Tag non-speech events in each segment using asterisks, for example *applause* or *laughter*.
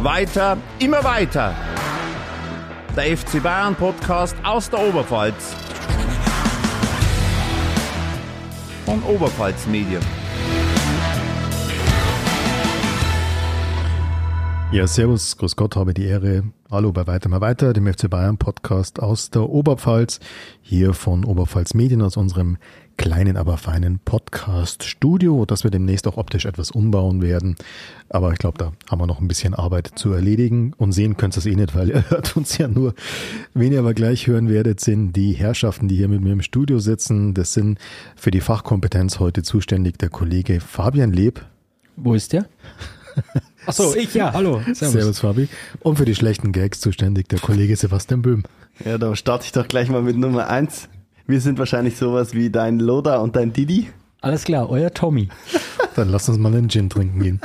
Weiter, immer weiter. Der FC Bayern Podcast aus der Oberpfalz. Von Oberpfalz Medien. Ja, servus, grüß Gott, habe die Ehre. Hallo bei Weiter mal weiter, dem FC Bayern Podcast aus der Oberpfalz, hier von Oberpfalz Medien aus unserem kleinen, aber feinen Podcast-Studio, das wir demnächst auch optisch etwas umbauen werden. Aber ich glaube, da haben wir noch ein bisschen Arbeit zu erledigen und sehen könnt ihr es eh nicht, weil *laughs* ihr hört uns ja nur. Wen ihr aber gleich hören werdet, sind die Herrschaften, die hier mit mir im Studio sitzen. Das sind für die Fachkompetenz heute zuständig der Kollege Fabian Leb. Wo ist der? *laughs* Achso, ich, ja, hallo. Servus. Servus, Fabi. Und für die schlechten Gags zuständig der Kollege Sebastian Böhm. Ja, da starte ich doch gleich mal mit Nummer eins. Wir sind wahrscheinlich sowas wie dein Loda und dein Didi. Alles klar, euer Tommy. *laughs* Dann lass uns mal einen Gin trinken gehen.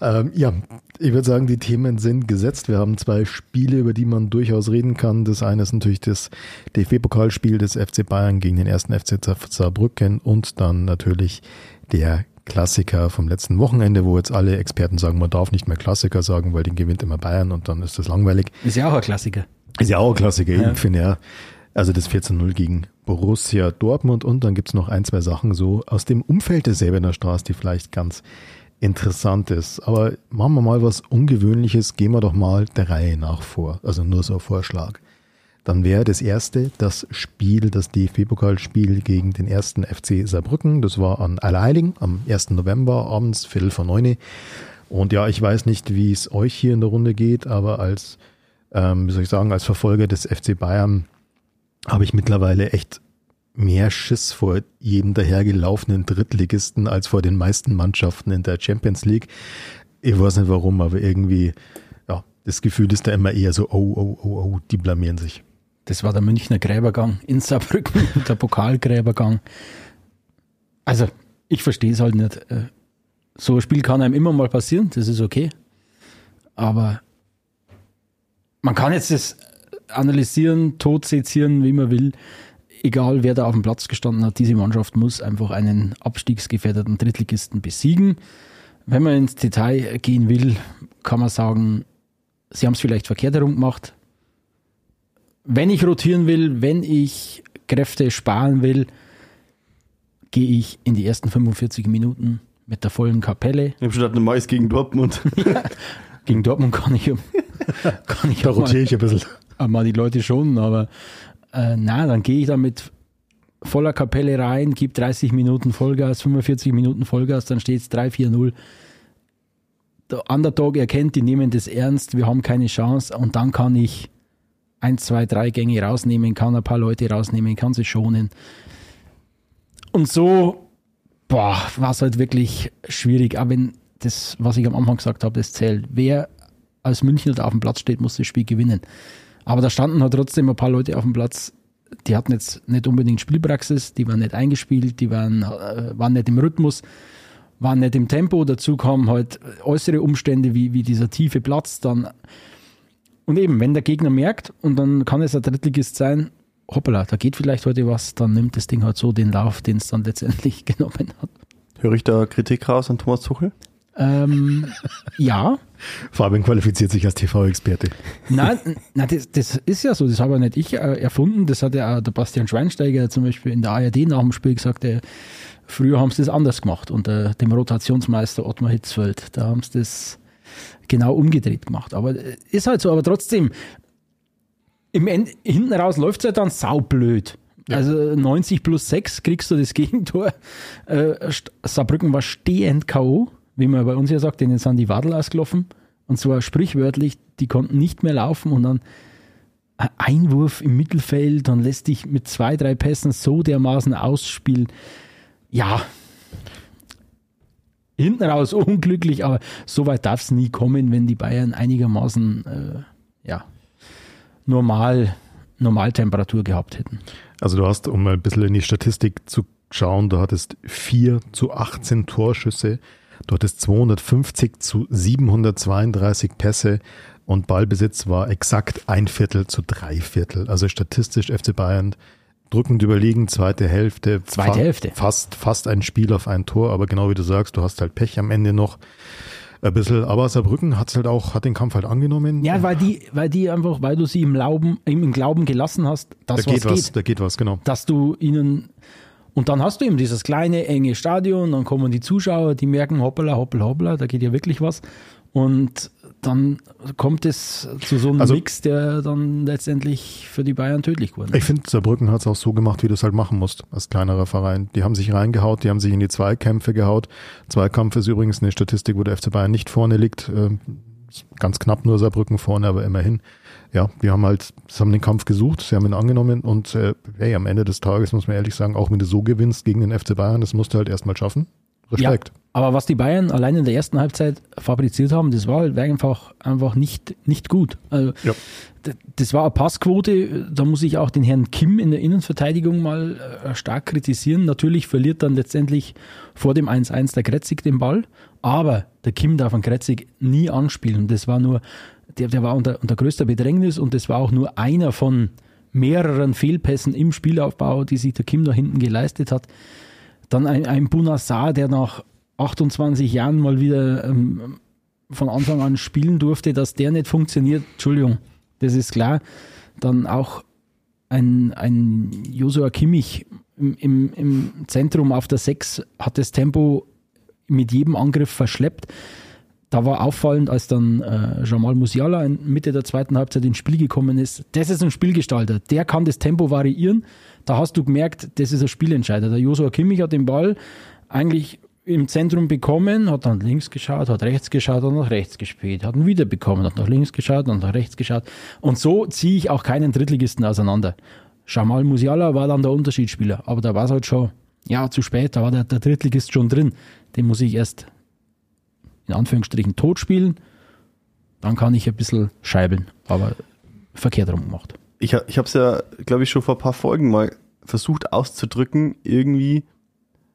ähm, ja, ich würde sagen, die Themen sind gesetzt. Wir haben zwei Spiele, über die man durchaus reden kann. Das eine ist natürlich das DFB-Pokalspiel des FC Bayern gegen den ersten FC Saarbrücken und dann natürlich der Klassiker vom letzten Wochenende, wo jetzt alle Experten sagen, man darf nicht mehr Klassiker sagen, weil den gewinnt immer Bayern und dann ist das langweilig. Ist ja auch ein Klassiker. Ist ja auch ein Klassiker, ja. ich finde ja. Also das 14-0 gegen Borussia Dortmund und dann gibt's noch ein, zwei Sachen so aus dem Umfeld der Säbener Straße, die vielleicht ganz interessant ist. Aber machen wir mal was Ungewöhnliches, gehen wir doch mal der Reihe nach vor. Also nur so ein Vorschlag. Dann wäre das erste das Spiel, das DFB-Pokalspiel gegen den ersten FC Saarbrücken. Das war an Allerheiligen am 1. November abends, Viertel vor neun. Und ja, ich weiß nicht, wie es euch hier in der Runde geht, aber als, ähm, wie soll ich sagen, als Verfolger des FC Bayern habe ich mittlerweile echt mehr Schiss vor jedem dahergelaufenen Drittligisten als vor den meisten Mannschaften in der Champions League. Ich weiß nicht warum, aber irgendwie, ja, das Gefühl ist da immer eher so, oh, oh, oh, oh, die blamieren sich. Das war der Münchner Gräbergang in Saarbrücken, *laughs* der Pokalgräbergang. Also, ich verstehe es halt nicht. Äh, so ein Spiel kann einem immer mal passieren, das ist okay. Aber man kann jetzt das analysieren, tot sezieren, wie man will. Egal, wer da auf dem Platz gestanden hat, diese Mannschaft muss einfach einen abstiegsgefährdeten Drittligisten besiegen. Wenn man ins Detail gehen will, kann man sagen, sie haben es vielleicht verkehrt herum gemacht wenn ich rotieren will, wenn ich Kräfte sparen will, gehe ich in die ersten 45 Minuten mit der vollen Kapelle. Ich habe schon eine Mais gegen Dortmund. *laughs* ja, gegen Dortmund kann ich, *laughs* kann ich da rotiere ich ein bisschen. Mal die Leute schon, aber äh, na, dann gehe ich da mit voller Kapelle rein, gebe 30 Minuten Vollgas, 45 Minuten Vollgas, dann steht es 3-4-0. Der Underdog erkennt, die nehmen das ernst, wir haben keine Chance und dann kann ich ein, zwei, drei Gänge rausnehmen kann, ein paar Leute rausnehmen kann, sie schonen. Und so, war es halt wirklich schwierig. Aber wenn das, was ich am Anfang gesagt habe, das zählt. Wer als Münchner da auf dem Platz steht, muss das Spiel gewinnen. Aber da standen halt trotzdem ein paar Leute auf dem Platz, die hatten jetzt nicht unbedingt Spielpraxis, die waren nicht eingespielt, die waren, äh, waren nicht im Rhythmus, waren nicht im Tempo. Dazu kamen halt äußere Umstände wie, wie dieser tiefe Platz, dann und eben, wenn der Gegner merkt, und dann kann es ein Drittligist sein, hoppala, da geht vielleicht heute was, dann nimmt das Ding halt so den Lauf, den es dann *laughs* letztendlich genommen hat. Höre ich da Kritik raus an Thomas Tuchel? Ähm, ja. Fabian qualifiziert sich als TV-Experte. Nein, nein das, das, ist ja so, das habe ja nicht ich äh, erfunden, das hat ja auch der Bastian Schweinsteiger zum Beispiel in der ARD nach dem Spiel gesagt, der, früher haben sie das anders gemacht unter dem Rotationsmeister Ottmar Hitzfeld, da haben sie das genau umgedreht gemacht. Aber äh, ist halt so, aber trotzdem, im End, hinten raus läuft es halt dann saublöd. Ja. Also 90 plus 6 kriegst du das Gegentor. Äh, Saarbrücken war stehend K.O., wie man bei uns ja sagt, denen sind die Wadel ausgelaufen. Und zwar sprichwörtlich, die konnten nicht mehr laufen und dann ein Einwurf im Mittelfeld, dann lässt dich mit zwei, drei Pässen so dermaßen ausspielen. Ja, hinten raus *laughs* unglücklich, aber so weit darf es nie kommen, wenn die Bayern einigermaßen äh, ja, normal, Normaltemperatur gehabt hätten. Also du hast, um mal ein bisschen in die Statistik zu schauen, du hattest 4 zu 18 Torschüsse, du hattest 250 zu 732 Pässe und Ballbesitz war exakt ein Viertel zu drei Viertel. Also statistisch FC Bayern drückend überlegen, zweite Hälfte. Zweite fa Hälfte. Fast, fast ein Spiel auf ein Tor, aber genau wie du sagst, du hast halt Pech am Ende noch. Ein bisschen, aber Saarbrücken hat's halt auch, hat den Kampf halt angenommen. Ja, weil die, weil die einfach, weil du sie im Glauben, im Glauben gelassen hast, dass da geht was was, geht. da geht was, genau. Dass du ihnen und dann hast du eben dieses kleine, enge Stadion, dann kommen die Zuschauer, die merken, hoppala, hoppala, hoppala, da geht ja wirklich was. Und dann kommt es zu so einem Also- Mix, der dann letztendlich für die Bayern tödlich wurde. Ich finde, Saarbrücken hat's auch so gemacht, wie du es halt machen musst, als kleinerer Verein. Die haben sich reingehaut, die haben sich in die Zweikämpfe gehaut. Zweikampf ist übrigens eine Statistik, wo der FC Bayern nicht vorne liegt. Ganz knapp nur Saarbrücken vorne, aber immerhin. Ja, die haben halt, sie haben den Kampf gesucht, sie haben ihn angenommen und äh, hey, am Ende des Tages muss man ehrlich sagen, auch wenn du so gewinnst gegen den FC Bayern, das musst du halt erstmal schaffen. Respekt. Ja, aber was die Bayern allein in der ersten Halbzeit fabriziert haben, das war halt einfach, einfach nicht, nicht gut. Also, Ja. Das war eine Passquote, da muss ich auch den Herrn Kim in der Innenverteidigung mal äh, stark kritisieren. Natürlich verliert dann letztendlich vor dem 1-1 der Kretzig den Ball, aber der Kim darf an Kretzig nie anspielen. Das war nur, der, der war unter, unter größter Bedrängnis und das war auch nur einer von mehreren Fehlpässen im Spielaufbau, die sich der Kim da hinten geleistet hat. Dann ein, ein Bunassar, der nach 28 Jahren mal wieder ähm, von Anfang an spielen durfte, dass der nicht funktioniert, Entschuldigung, das ist klar. Dann auch ein, ein Josua Kimmich im, im, im Zentrum auf der 6 hat das Tempo mit jedem Angriff verschleppt. Da war auffallend, als dann äh, Jamal Musiala in Mitte der zweiten Halbzeit ins Spiel gekommen ist. Das ist ein Spielgestalter. Der kann das Tempo variieren. Da hast du gemerkt, das ist ein Spielentscheider. Der Josua Kimmich hat den Ball eigentlich im Zentrum bekommen, hat dann links geschaut, hat rechts geschaut und nach rechts gespielt, hat ihn wieder bekommen, hat nach links geschaut und nach rechts geschaut. Und so ziehe ich auch keinen Drittligisten auseinander. Jamal Musiala war dann der Unterschiedsspieler, aber da war es halt schon, ja, zu spät, da war der, der Drittligist schon drin. Den muss ich erst in Anführungsstrichen tot spielen, dann kann ich ein bisschen scheibeln, aber verkehrt rum gemacht. Ich, ich habe es ja, glaube ich, schon vor ein paar Folgen mal versucht auszudrücken. Irgendwie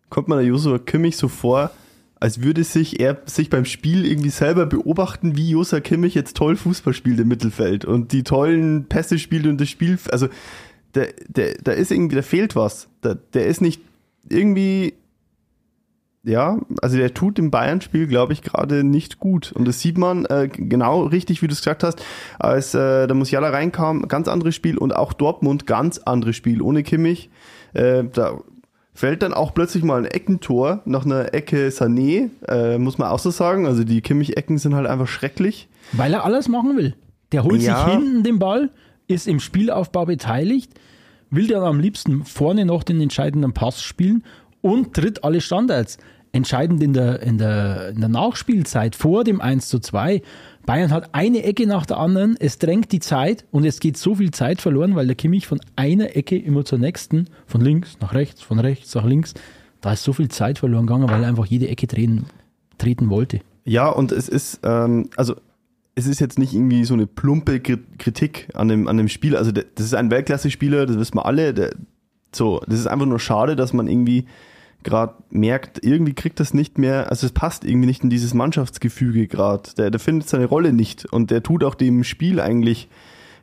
kommt man der Josua Kimmich so vor, als würde sich er sich beim Spiel irgendwie selber beobachten, wie Josua Kimmich jetzt toll Fußball spielt im Mittelfeld und die tollen Pässe spielt und das Spiel, also der, der, da ist irgendwie, da fehlt was. Da, der ist nicht irgendwie, ja, also der tut im Bayern-Spiel, glaube ich, gerade nicht gut. Und das sieht man äh, genau richtig, wie du es gesagt hast, als äh, der Musiala reinkam, ganz anderes Spiel und auch Dortmund ganz anderes Spiel ohne Kimmich. Äh, da fällt dann auch plötzlich mal ein Eckentor nach einer Ecke Sané, äh, muss man auch so sagen. Also die Kimmich-Ecken sind halt einfach schrecklich. Weil er alles machen will. Der holt Ja. sich hinten den Ball, ist im Spielaufbau beteiligt, will dann am liebsten vorne noch den entscheidenden Pass spielen und tritt alle Standards. Entscheidend in der, in der, in der Nachspielzeit vor dem 1 zu 2. Bayern hat eine Ecke nach der anderen, es drängt die Zeit und es geht so viel Zeit verloren, weil der Kimmich von einer Ecke immer zur nächsten, von links nach rechts, von rechts nach links, da ist so viel Zeit verloren gegangen, weil er einfach jede Ecke drehen, treten wollte. Ja, und es ist, ähm, also es ist jetzt nicht irgendwie so eine plumpe Kri- Kritik an dem, an dem Spiel. Also das ist ein Weltklasse-Spieler, das wissen wir alle. So, das ist einfach nur schade, dass man irgendwie gerade merkt, irgendwie kriegt das nicht mehr, also es passt irgendwie nicht in dieses Mannschaftsgefüge gerade. Der, der findet seine Rolle nicht und der tut auch dem Spiel eigentlich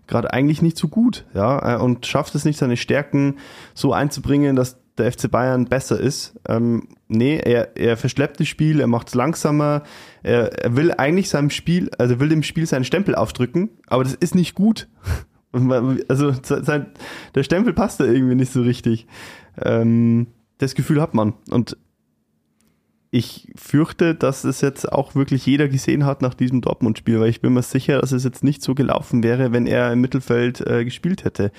gerade eigentlich nicht so gut, ja, äh, und schafft es nicht, seine Stärken so einzubringen, dass der FC Bayern besser ist. Ähm, nee, er, er verschleppt das Spiel, er macht es langsamer, er, er will eigentlich seinem Spiel, also will dem Spiel seinen Stempel aufdrücken, aber das ist nicht gut. *laughs* Also sein, der Stempel passt da irgendwie nicht so richtig. Ähm, das Gefühl hat man. Und ich fürchte, dass es jetzt auch wirklich jeder gesehen hat nach diesem Dortmund-Spiel, weil ich bin mir sicher, dass es jetzt nicht so gelaufen wäre, wenn er im Mittelfeld äh, gespielt hätte.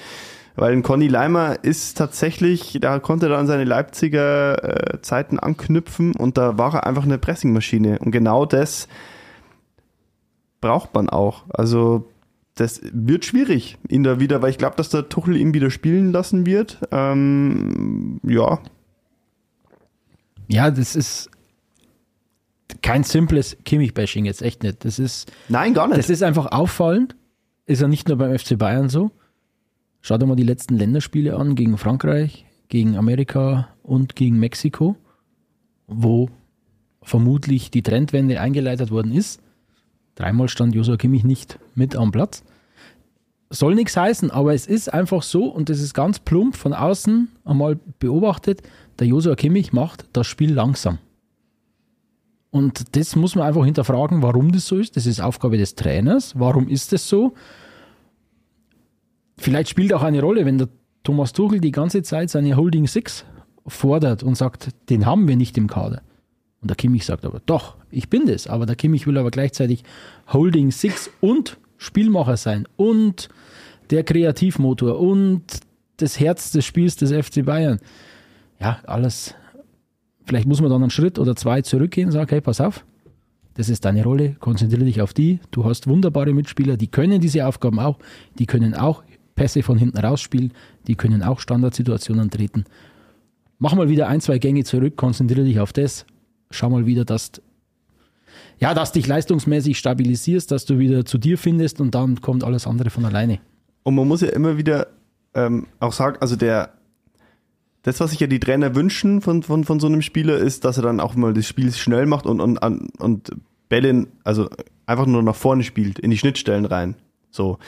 Weil ein Conny Leimer ist tatsächlich, da konnte er an seine Leipziger äh, Zeiten anknüpfen und da war er einfach eine Pressingmaschine. Und genau das braucht man auch. Also das wird schwierig, ihn da wieder, weil ich glaube, dass der Tuchel ihn wieder spielen lassen wird. Ähm, ja, Ja, das ist kein simples Kimmich-Bashing jetzt echt nicht. Das ist, nein, gar nicht. das ist einfach auffallend. Ist ja nicht nur beim FC Bayern so. Schau dir mal die letzten Länderspiele an gegen Frankreich, gegen Amerika und gegen Mexiko, wo vermutlich die Trendwende eingeleitet worden ist. Dreimal stand Josua Kimmich nicht mit am Platz. Soll nichts heißen, aber es ist einfach so und das ist ganz plump von außen einmal beobachtet. Der Josua Kimmich macht das Spiel langsam. Und das muss man einfach hinterfragen, warum das so ist. Das ist Aufgabe des Trainers. Warum ist das so? Vielleicht spielt auch eine Rolle, wenn der Thomas Tuchel die ganze Zeit seine Holding Six fordert und sagt, den haben wir nicht im Kader. Und der Kimmich sagt aber, doch, ich bin das. Aber der Kimmich will aber gleichzeitig Holding Six und Spielmacher sein und der Kreativmotor und das Herz des Spiels des FC Bayern. Ja, alles. Vielleicht muss man dann einen Schritt oder zwei zurückgehen und sagen, hey, pass auf, das ist deine Rolle, konzentriere dich auf die. Du hast wunderbare Mitspieler, die können diese Aufgaben auch, die können auch Pässe von hinten rausspielen, die können auch Standardsituationen treten. Mach mal wieder ein, zwei Gänge zurück, konzentriere dich auf das, schau mal wieder, dass ja, dass dich leistungsmäßig stabilisierst, dass du wieder zu dir findest und dann kommt alles andere von alleine. Und man muss ja immer wieder ähm, auch sagen, also der, das, was sich ja die Trainer wünschen von, von, von so einem Spieler, ist, dass er dann auch mal das Spiel schnell macht und, und, und Bälle, also einfach nur nach vorne spielt, in die Schnittstellen rein. So.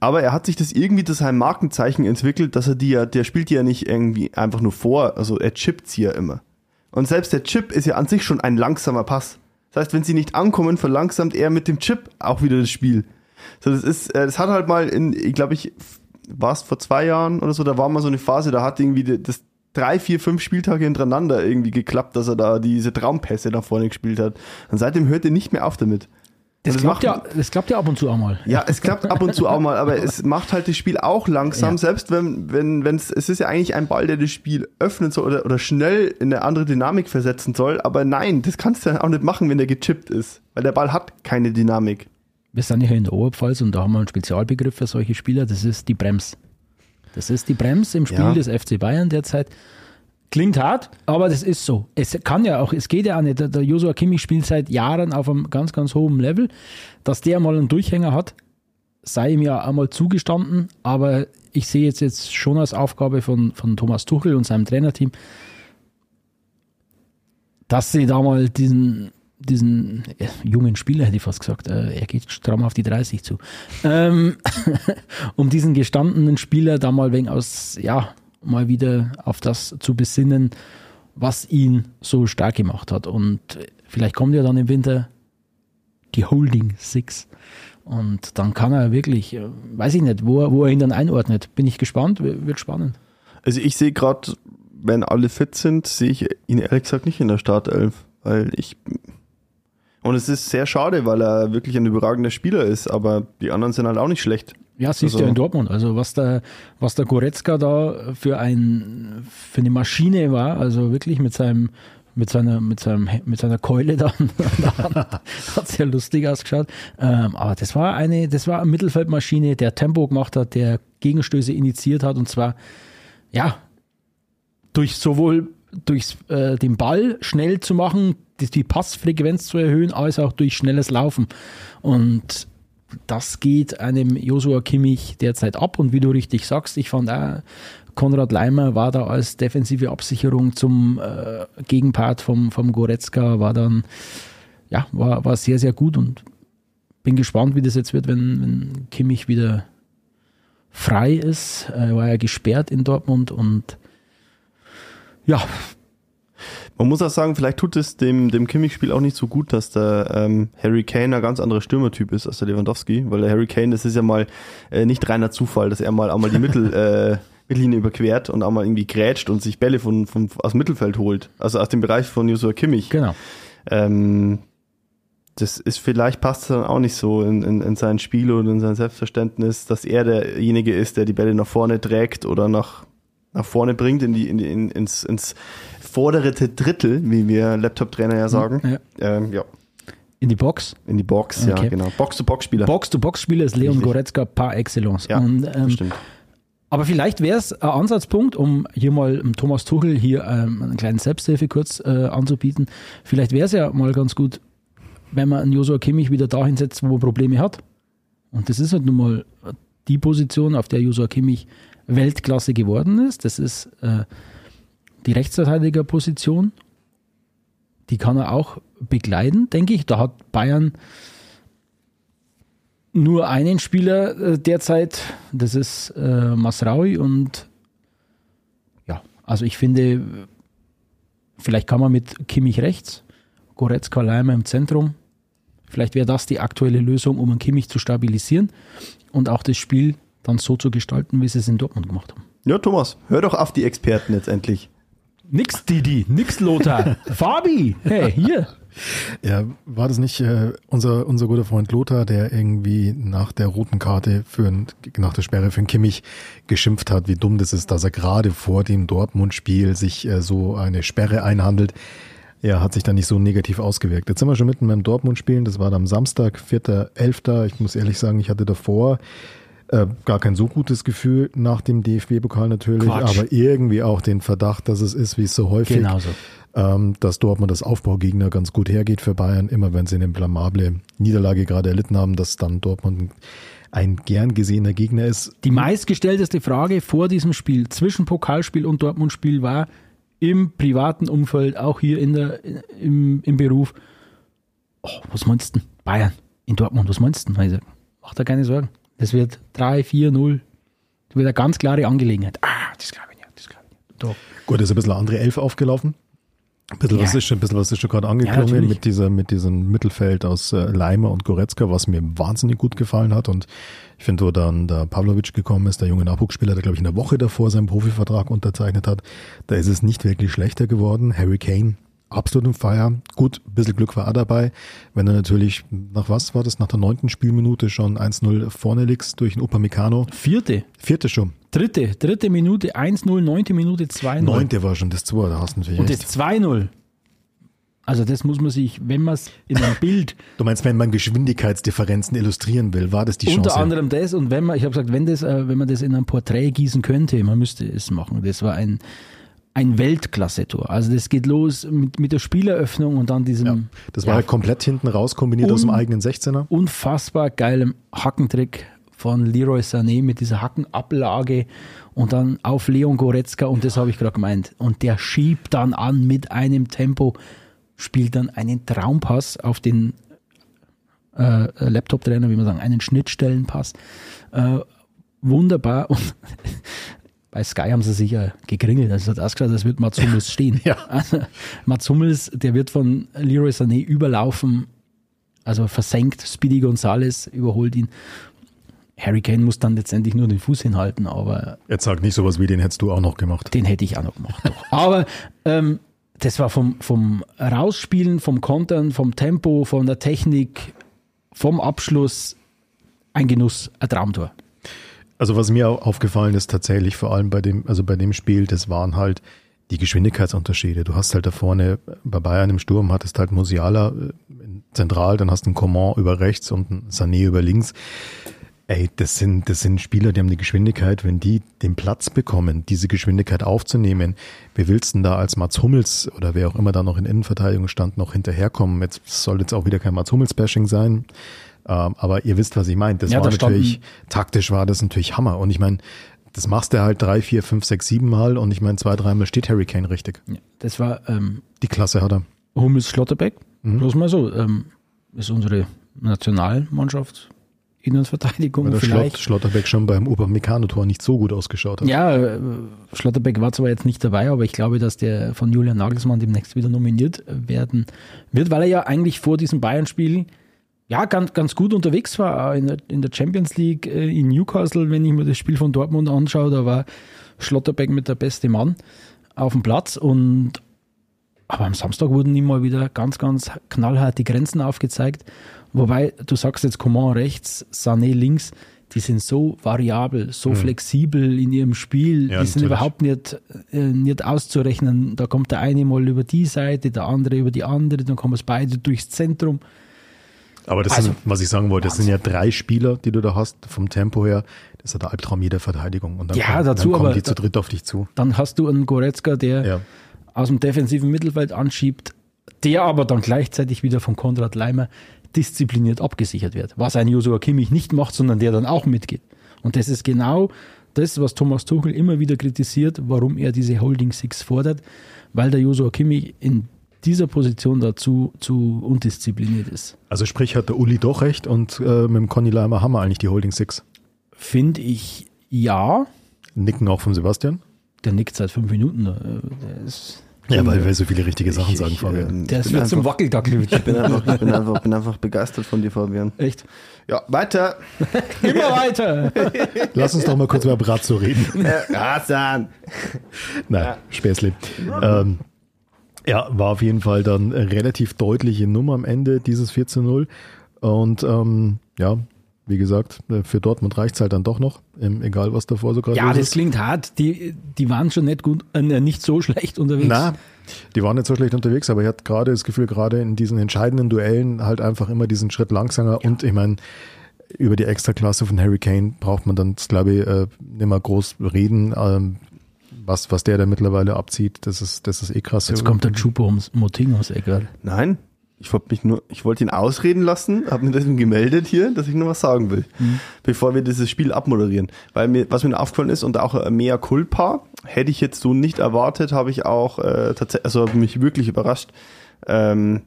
Aber er hat sich das irgendwie zu seinem Markenzeichen entwickelt, dass er die ja, der spielt die ja nicht irgendwie einfach nur vor, also er chippt sie ja immer. Und selbst der Chip ist ja an sich schon ein langsamer Pass. Das heißt, wenn sie nicht ankommen, verlangsamt er mit dem Chip auch wieder das Spiel. So, das ist, äh, das hat halt mal in, glaube ich, war es vor zwei Jahren oder so, da war mal so eine Phase, da hat irgendwie das drei, vier, fünf Spieltage hintereinander irgendwie geklappt, dass er da diese Traumpässe nach vorne gespielt hat. Und seitdem hört er nicht mehr auf damit. Das, das, klappt ja, das klappt ja ab und zu auch mal. Ja, es klappt ab und zu auch mal, aber es macht halt das Spiel auch langsam, ja. selbst wenn, wenn, wenn es, es ist ja eigentlich ein Ball, der das Spiel öffnen soll oder, oder schnell in eine andere Dynamik versetzen soll, aber nein, das kannst du ja auch nicht machen, wenn der gechippt ist, weil der Ball hat keine Dynamik. Wir sind ja hier in der Oberpfalz und da haben wir einen Spezialbegriff für solche Spieler, das ist die Brems. Das ist die Brems im Spiel ja. des FC Bayern derzeit. Klingt hart, aber das ist so. Es kann ja auch, es geht ja auch nicht. Der Joshua Kimmich spielt seit Jahren auf einem ganz, ganz hohen Level. Dass der mal einen Durchhänger hat, sei ihm ja einmal zugestanden, aber ich sehe jetzt, jetzt schon als Aufgabe von, von Thomas Tuchel und seinem Trainerteam, dass sie da mal diesen, diesen äh, jungen Spieler, hätte ich fast gesagt, äh, er geht stramm auf die 30 zu, ähm, *laughs* um diesen gestandenen Spieler da mal wegen aus, ja, mal wieder auf das zu besinnen, was ihn so stark gemacht hat. Und vielleicht kommt ja dann im Winter die Holding Six. Und dann kann er wirklich, äh, weiß ich nicht, wo er, wo er ihn dann einordnet. Bin ich gespannt, wird spannend. Also ich sehe gerade, wenn alle fit sind, sehe ich ihn ehrlich gesagt nicht in der Startelf, weil ich und es ist sehr schade, weil er wirklich ein überragender Spieler ist, aber die anderen sind halt auch nicht schlecht. Ja, siehst du also, ja in Dortmund. Also was der, was der Goretzka da für ein für eine Maschine war, also wirklich mit seinem mit seiner, mit seinem, mit seiner Keule da, *laughs* hat sehr lustig ausgeschaut. Ähm, aber das war eine, das war eine Mittelfeldmaschine, der Tempo gemacht hat, der Gegenstöße initiiert hat und zwar, ja, durch sowohl durch äh, den Ball schnell zu machen, die, Passfrequenz zu erhöhen, als auch durch schnelles Laufen. Und das geht einem Josua Kimmich derzeit ab. Und wie du richtig sagst, ich fand auch, Konrad Leimer war da als defensive Absicherung zum äh, Gegenpart vom, vom Goretzka, war dann, ja, war, war sehr, sehr gut und bin gespannt, wie das jetzt wird, wenn, wenn Kimmich wieder frei ist. Er war ja gesperrt in Dortmund und ja, man muss auch sagen, vielleicht tut es dem, dem Kimmich-Spiel auch nicht so gut, dass der ähm, Harry Kane ein ganz anderer Stürmertyp ist als der Lewandowski, weil der Harry Kane, das ist ja mal äh, nicht reiner Zufall, dass er mal einmal die Mittel, *laughs* äh, Mittellinie überquert und auch mal irgendwie grätscht und sich Bälle von, von, aus dem Mittelfeld holt. Also aus dem Bereich von Joshua Kimmich. Genau. Ähm, das ist vielleicht passt dann auch nicht so in, in, in sein Spiel und in sein Selbstverständnis, dass er derjenige ist, der die Bälle nach vorne trägt oder nach, nach vorne bringt in die, in die, in, ins, ins vordere Drittel, wie wir Laptop-Trainer ja sagen. Ja. Ähm, ja. In die Box? In die Box, okay. ja, genau. Box-to-Box-Spieler. Box-to-Box-Spieler ist Leon Richtig. Goretzka par excellence. Ja, Und, ähm, stimmt. Aber vielleicht wäre es ein Ansatzpunkt, um hier mal Thomas Tuchel hier ähm, einen kleinen Selbsthilfe kurz äh, anzubieten. Vielleicht wäre es ja mal ganz gut, wenn man einen Josua Kimmich wieder dahin setzt, wo er Probleme hat. Und das ist halt nun mal die Position, auf der Josua Kimmich Weltklasse geworden ist. Das ist äh, die Rechtsverteidigerposition, die kann er auch begleiten, denke ich. Da hat Bayern nur einen Spieler äh, derzeit, das ist äh, Masraui und ja, also ich finde, vielleicht kann man mit Kimmich rechts Goretzka, Leimer im Zentrum. Vielleicht wäre das die aktuelle Lösung, um einen Kimmich zu stabilisieren und auch das Spiel dann so zu gestalten, wie sie es in Dortmund gemacht haben. Ja, Thomas, hör doch auf die Experten jetzt endlich. Nix Didi, nix Lothar. *laughs* Fabi, hey, hier. Ja, war das nicht äh, unser, unser guter Freund Lothar, der irgendwie nach der roten Karte für ein, nach der Sperre für einen Kimmich geschimpft hat, wie dumm das ist, dass er gerade vor dem Dortmund-Spiel sich äh, so eine Sperre einhandelt. Ja, hat sich dann nicht so negativ ausgewirkt. Jetzt sind wir schon mitten beim Dortmund-Spielen. Das war am Samstag, 4.11. Ich muss ehrlich sagen, ich hatte davor äh, gar kein so gutes Gefühl nach dem DFB-Pokal natürlich, Quatsch. aber irgendwie auch den Verdacht, dass es ist, wie es so häufig Genauso. ähm, dass Dortmund das Aufbaugegner ganz gut hergeht für Bayern. Immer wenn sie eine blamable Niederlage gerade erlitten haben, dass dann Dortmund ein gern gesehener Gegner ist. Die meistgestellteste Frage vor diesem Spiel zwischen Pokalspiel und Dortmund-Spiel war im privaten Umfeld, auch hier in der, im, im Beruf, oh, was meinst du? denn? Bayern in Dortmund, was meinst du? Also, mach da keine Sorgen. Das wird 3, 4, 0. Das wird eine ganz klare Angelegenheit. Ah, das glaube ich nicht. Das glaube ich nicht. Doch. Gut, ist ein bisschen eine andere Elf aufgelaufen. Ein bisschen, was Ja. ist schon, ein bisschen was ist schon gerade Ja, angeklungen natürlich. mit dieser, mit diesem Mittelfeld aus äh, Leimer und Goretzka, was mir wahnsinnig gut gefallen hat. Und ich finde, wo dann der Pavlovic gekommen ist, der junge Nachwuchsspieler, der glaube ich in der Woche davor seinen Profivertrag unterzeichnet hat, da ist es nicht wirklich schlechter geworden. Harry Kane, absolut im Feier. Gut, ein bisschen Glück war auch dabei. Wenn er natürlich, nach was war das, nach der neunten Spielminute schon 1-0 vorne liegst durch den Upamecano. Vierte, Vierte schon. dritte, dritte Minute 1-0, neunte Minute 2-0. Neunte war schon das 2, da hast du natürlich Und das 2-0. Also das muss man sich, wenn man es in einem Bild Du meinst, wenn man Geschwindigkeitsdifferenzen illustrieren will, war das die Chance? Unter anderem das und wenn man, ich habe gesagt, wenn das, äh, wenn man das in ein Porträt gießen könnte, man müsste es machen. Das war ein, ein Weltklasse-Tor. Also das geht los mit, mit der Spieleröffnung und dann diesem ja, das war ja, halt komplett hinten raus kombiniert aus dem Un- eigenen 16er. unfassbar geilem Hackentrick von Leroy Sané mit dieser Hackenablage und dann auf Leon Goretzka und das habe ich gerade gemeint. Und der schiebt dann an mit einem Tempo, spielt dann einen Traumpass auf den äh, Laptop-Trainer, wie man sagen, einen Schnittstellenpass. Äh, wunderbar und bei Sky haben sie sicher gegringelt. Also es hat ausgeschaut, als würde Mats Hummels stehen. *laughs* Ja. Also, Mats Hummels, der wird von Leroy Sané überlaufen, also versenkt. Speedy Gonzales überholt ihn. Harry Kane muss dann letztendlich nur den Fuß hinhalten, aber Jetzt sag nicht sowas wie den hättest du auch noch gemacht. den hätte ich auch noch gemacht. Doch. Aber ähm, das war vom, vom Rausspielen, vom Kontern, vom Tempo, von der Technik, vom Abschluss ein Genuss, ein Traumtor. Also was mir aufgefallen ist tatsächlich vor allem bei dem, also bei dem Spiel, das waren halt die Geschwindigkeitsunterschiede. Du hast halt da vorne bei Bayern im Sturm hattest halt Musiala äh, zentral, dann hast du einen Coman über rechts und einen Sané über links. Ey, das sind, das sind Spieler, die haben die Geschwindigkeit, wenn die den Platz bekommen, diese Geschwindigkeit aufzunehmen, wie willst denn da als Mats Hummels oder wer auch immer da noch in Innenverteidigung stand, noch hinterherkommen? Jetzt soll jetzt auch wieder kein Mats Hummels-Bashing sein, ähm, aber ihr wisst, was ich meine. Das Ja, war da standen- natürlich, taktisch war das natürlich Hammer. Und ich meine, das machst du halt drei, vier, fünf, sechs, sieben Mal und ich meine, zwei, dreimal steht Harry Kane richtig. Ja, das war ähm, Die Klasse hat er. Hummels Schlotterbeck. Bloß mal so, ähm, ist unsere Nationalmannschaft Innenverteidigung Weil vielleicht. Schlotterbeck schon beim Upamecano-Tor nicht so gut ausgeschaut hat. Ja, äh, Schlotterbeck war zwar jetzt nicht dabei, aber ich glaube, dass der von Julian Nagelsmann demnächst wieder nominiert werden wird, weil er ja eigentlich vor diesem Bayern-Spiel ja ganz, ganz gut unterwegs war in der, in der Champions League äh, in Newcastle. Wenn ich mir das Spiel von Dortmund anschaue, da war Schlotterbeck mit der beste Mann auf dem Platz und aber am Samstag wurden ihm mal wieder ganz, ganz knallhart die Grenzen aufgezeigt. Wobei, du sagst jetzt Coman rechts, Sané links, die sind so variabel, so flexibel in ihrem Spiel. Ja, die sind natürlich. überhaupt nicht, äh, nicht auszurechnen. Da kommt der eine mal über die Seite, der andere über die andere, dann kommen es beide durchs Zentrum. Aber das Also, sind, was ich sagen wollte, das sind ja drei Spieler, die du da hast, vom Tempo her. Das ist ja der Albtraum jeder Verteidigung. Und dann, Ja, kommen, dazu dann kommen die zu dritt auf dich zu. Dann hast du einen Goretzka, der Ja. aus dem defensiven Mittelfeld anschiebt, der aber dann gleichzeitig wieder von Konrad Leimer diszipliniert abgesichert wird. Was ein Joshua Kimmich nicht macht, sondern der dann auch mitgeht. Und das ist genau das, was Thomas Tuchel immer wieder kritisiert, warum er diese Holding Six fordert, weil der Joshua Kimmich in dieser Position dazu zu undiszipliniert ist. Also sprich, hat der Uli doch recht und äh, mit dem Conny Leimer haben wir eigentlich die Holding Six. Finde ich ja. Nicken auch von Sebastian. Der nickt seit fünf Minuten. äh, Der ist Ja, weil wir so viele richtige Sachen Ich- sagen, ich, Fabian. ähm, Der ich ist bin wird zum einfach- Wackeldackel. Ich bin einfach, bin einfach, bin einfach begeistert von dir, Fabian. Echt? Ja, weiter. *laughs* Immer weiter. Lass uns doch mal kurz über Brazzo reden. Äh, Hassan. Nein, Späßli. Ähm, ja, war auf jeden Fall dann eine relativ deutliche Nummer am Ende, dieses 4 zu 0. Und ähm, ja, wie gesagt, äh, für Dortmund reicht es halt dann doch noch, egal was davor so gerade Ja, los das ist. klingt hart. Die, die waren schon nicht gut, äh, nicht so schlecht unterwegs. Na, die waren nicht so schlecht unterwegs, aber ich hatte gerade das Gefühl, gerade in diesen entscheidenden Duellen halt einfach immer diesen Schritt langsamer. Und ich meine, über die Extraklasse von Harry Kane braucht man dann, glaube ich, äh, nicht mehr groß reden. Ähm, was, was der da mittlerweile abzieht, das ist, das ist eh krass. Jetzt kommt der Chupo ums Moting ums Eck. Nein, ich wollte mich nur, ich wollte ihn ausreden lassen, habe mir deswegen gemeldet hier, dass ich nur was sagen will, bevor wir dieses Spiel abmoderieren. Weil mir, was mir aufgefallen ist und auch ein Mea Culpa, hätte ich jetzt so nicht erwartet, habe ich auch äh, tatsächlich, also hat mich wirklich überrascht, ähm,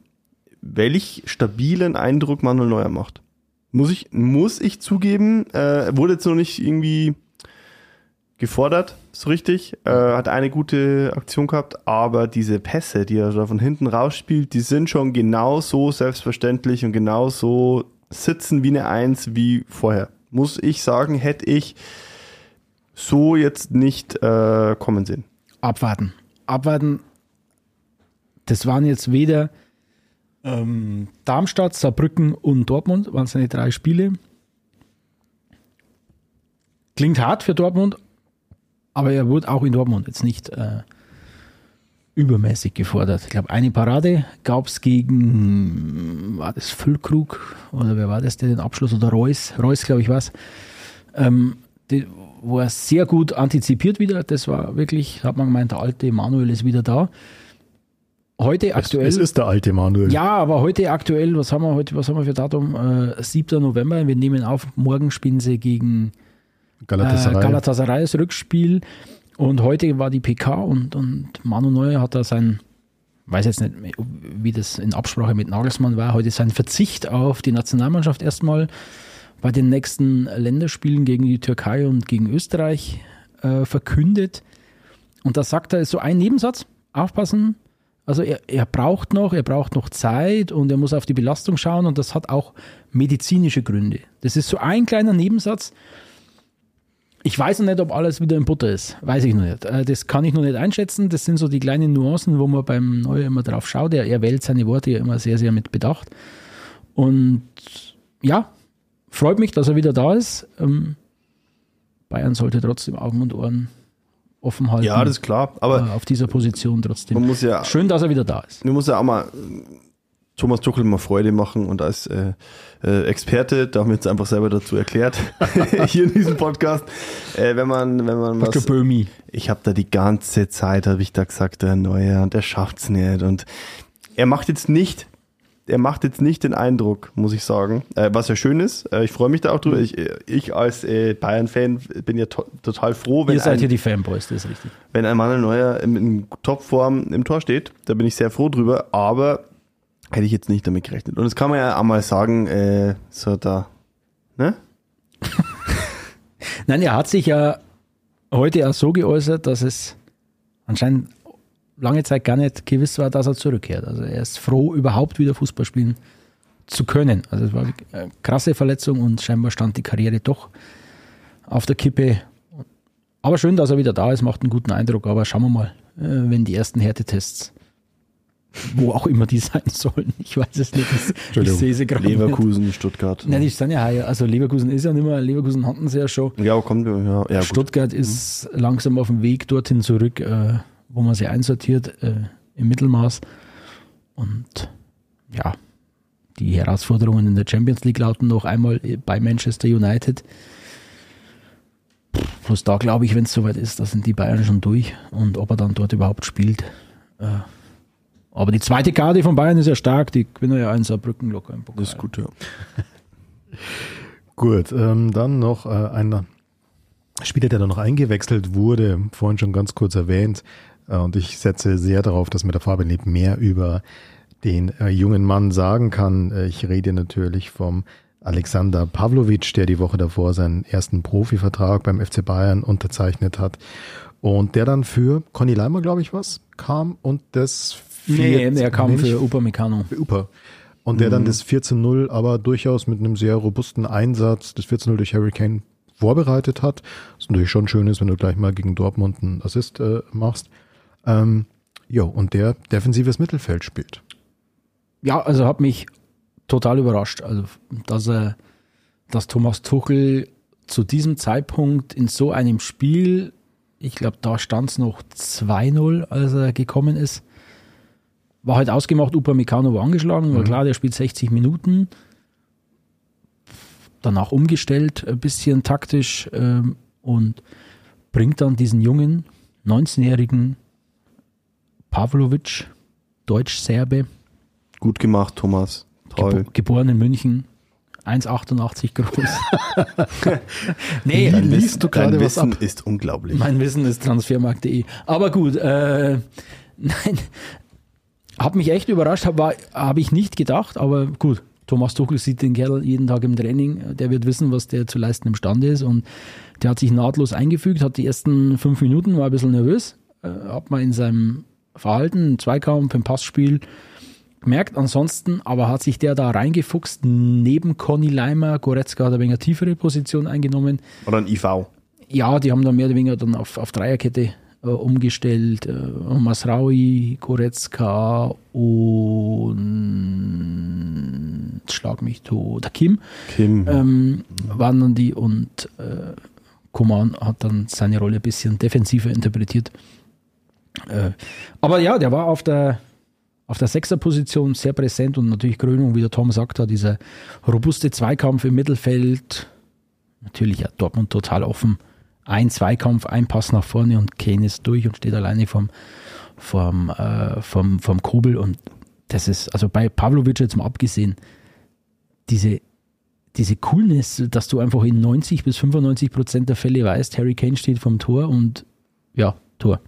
welch stabilen Eindruck Manuel Neuer macht. Muss ich, muss ich zugeben, äh, wurde jetzt noch nicht irgendwie gefordert, so richtig. Äh, hat eine gute Aktion gehabt, aber diese Pässe, die er da von hinten rausspielt, die sind schon genauso selbstverständlich und genauso sitzen wie eine Eins wie vorher. Muss ich sagen, hätte ich so jetzt nicht äh, kommen sehen. Abwarten. Abwarten. Das waren jetzt weder ähm, Darmstadt, Saarbrücken und Dortmund, waren seine drei Spiele. Klingt hart für Dortmund, aber er wurde auch in Dortmund jetzt nicht äh, übermäßig gefordert. Ich glaube, eine Parade gab es gegen, war das Füllkrug oder wer war das, der den Abschluss oder Reus, Reus glaube ich was, ähm, die, wo er sehr gut antizipiert wieder. Das war wirklich, hat man gemeint, der alte Manuel ist wieder da. Heute es, aktuell. es ist der alte Manuel. Ja, aber heute aktuell, was haben wir heute, was haben wir für Datum? Äh, 7. November, wir nehmen auf, morgen spielen sie gegen Galatasaray. äh, Galatasaray das Rückspiel. Und heute war die PK und, und Manu Neuer hat da sein, weiß jetzt nicht, wie das in Absprache mit Nagelsmann war, heute sein Verzicht auf die Nationalmannschaft erstmal bei den nächsten Länderspielen gegen die Türkei und gegen Österreich äh, verkündet. Und da sagt er so ein Nebensatz, aufpassen, also er, er braucht noch, er braucht noch Zeit und er muss auf die Belastung schauen und das hat auch medizinische Gründe. Das ist so ein kleiner Nebensatz. Ich weiß noch nicht, ob alles wieder in Butter ist. Weiß ich noch nicht. Äh, Das kann ich noch nicht einschätzen. Das sind so die kleinen Nuancen, wo man beim Neuer immer drauf schaut. Er, er wählt seine Worte ja immer sehr, sehr mit Bedacht. Und ja, freut mich, dass er wieder da ist. Ähm, Bayern sollte trotzdem Augen und Ohren offen halten. Ja, das ist klar. Aber äh, auf dieser Position trotzdem. man muss ja Schön, dass er wieder da ist. Man muss ja auch mal Thomas Tuchel mal Freude machen und als äh, äh, Experte, da haben wir jetzt einfach selber dazu erklärt, *laughs* hier in diesem Podcast, äh, wenn man, wenn man was, Böhmi. ich habe da die ganze Zeit, habe ich da gesagt, der Neue und der schafft's nicht. Und er macht jetzt nicht, er macht jetzt nicht den Eindruck, muss ich sagen, äh, was ja schön ist, äh, ich freue mich da auch drüber, ich, äh, ich als äh, Bayern-Fan bin ja to total froh, wenn Ihr seid ein, hier die Fanboys, das ist richtig. wenn ein Manuel Neuer in, in Topform im Tor steht, da bin ich sehr froh drüber, aber hätte ich jetzt nicht damit gerechnet. Und das kann man ja auch mal sagen, äh, so da, ne? *laughs* Nein, er hat sich ja heute auch so geäußert, dass es anscheinend lange Zeit gar nicht gewiss war, dass er zurückkehrt. Also er ist froh, überhaupt wieder Fußball spielen zu können. Also es war eine krasse Verletzung und scheinbar stand die Karriere doch auf der Kippe. Aber schön, dass er wieder da ist, macht einen guten Eindruck. Aber schauen wir mal, äh, wenn die ersten Härtetests, wo auch immer die *laughs* sein sollen, ich weiß es nicht. Ich sehe sie gerade nicht. Leverkusen, Stuttgart. Nein, die sind ja heuer. Also Leverkusen ist ja nicht mehr, Leverkusen hatten sie ja schon. ja, kommt, ja, ja gut. Stuttgart ist langsam auf dem Weg dorthin zurück, äh, wo man sie einsortiert, äh, im Mittelmaß. Und ja, die Herausforderungen in der Champions League lauten noch einmal bei Manchester United. Plus da glaube ich, wenn es soweit ist, da sind die Bayern schon durch und ob er dann dort überhaupt spielt. Äh, aber die zweite Karte von Bayern ist ja stark, die gewinnen ja in Saarbrücken locker im Pokal. Das ist gut, ja. *laughs* Gut, ähm, dann noch äh, ein Spieler, der da noch eingewechselt wurde, vorhin schon ganz kurz erwähnt. Äh, und ich setze sehr darauf, dass mir der Fabian Leb mehr über den äh, jungen Mann sagen kann. Äh, ich rede natürlich vom Alexander Pavlovic, der die Woche davor seinen ersten Profivertrag beim FC Bayern unterzeichnet hat. Und der dann für Conny Leimer, glaube ich, was, kam und das Nee, 4 er kam nee, für Upamecano. für Upa. Und der dann das 14-0 aber durchaus mit einem sehr robusten Einsatz, das 14-0 durch Harry Kane vorbereitet hat. Was natürlich schon schön ist, wenn du gleich mal gegen Dortmund einen Assist äh, machst. Ähm, jo, und der defensives Mittelfeld spielt. Ja, also hat mich total überrascht. Also, dass er, dass Thomas Tuchel zu diesem Zeitpunkt in so einem Spiel, ich glaube, da stand es noch 2-0, als er gekommen ist, war halt ausgemacht, Upamecano war angeschlagen, war klar, der spielt 60 Minuten. Danach umgestellt, ein bisschen taktisch ähm, und bringt dann diesen jungen, 19-jährigen Pavlovic, Deutsch-Serbe, Gut gemacht, Thomas. Toll. Gebo geboren in München, 1,88 groß. *laughs* nee, Wie liest du gerade Dein was Wissen ab? ist unglaublich. mein Wissen ist transfermarkt.de. Aber gut, äh, *laughs* nein, hat mich echt überrascht, habe hab ich nicht gedacht, aber gut. Thomas Tuchel sieht den Kerl jeden Tag im Training, der wird wissen, was der zu leisten imstande ist und der hat sich nahtlos eingefügt, hat die ersten fünf Minuten, war ein bisschen nervös, äh, hat man in seinem Verhalten, im Zweikampf, im Passspiel gemerkt. Ansonsten aber hat sich der da reingefuchst, neben Conny Leimer, Goretzka hat eine wenig tiefere Position eingenommen. Oder ein IV. Ja, die haben dann mehr oder weniger dann auf, auf Dreierkette äh, umgestellt. Äh, Masraui, Goretzka und schlag mich tot. Kim Kim. ähm, waren dann die und äh, Koman hat dann seine Rolle ein bisschen defensiver interpretiert. Äh, aber ja, der war auf der auf der Sechserposition sehr präsent und natürlich Krönung, wie der Tom sagt, hat dieser robuste Zweikampf im Mittelfeld. Natürlich ja, Dortmund total offen. Ein Zweikampf, ein Pass nach vorne und Kane ist durch und steht alleine vom, vom, äh, vom, vom Kobel. Und das ist, also bei Pavlovic jetzt mal abgesehen, diese, diese Coolness, dass du einfach in 90 bis 95 Prozent der Fälle weißt, Harry Kane steht vom Tor und ja, Tor.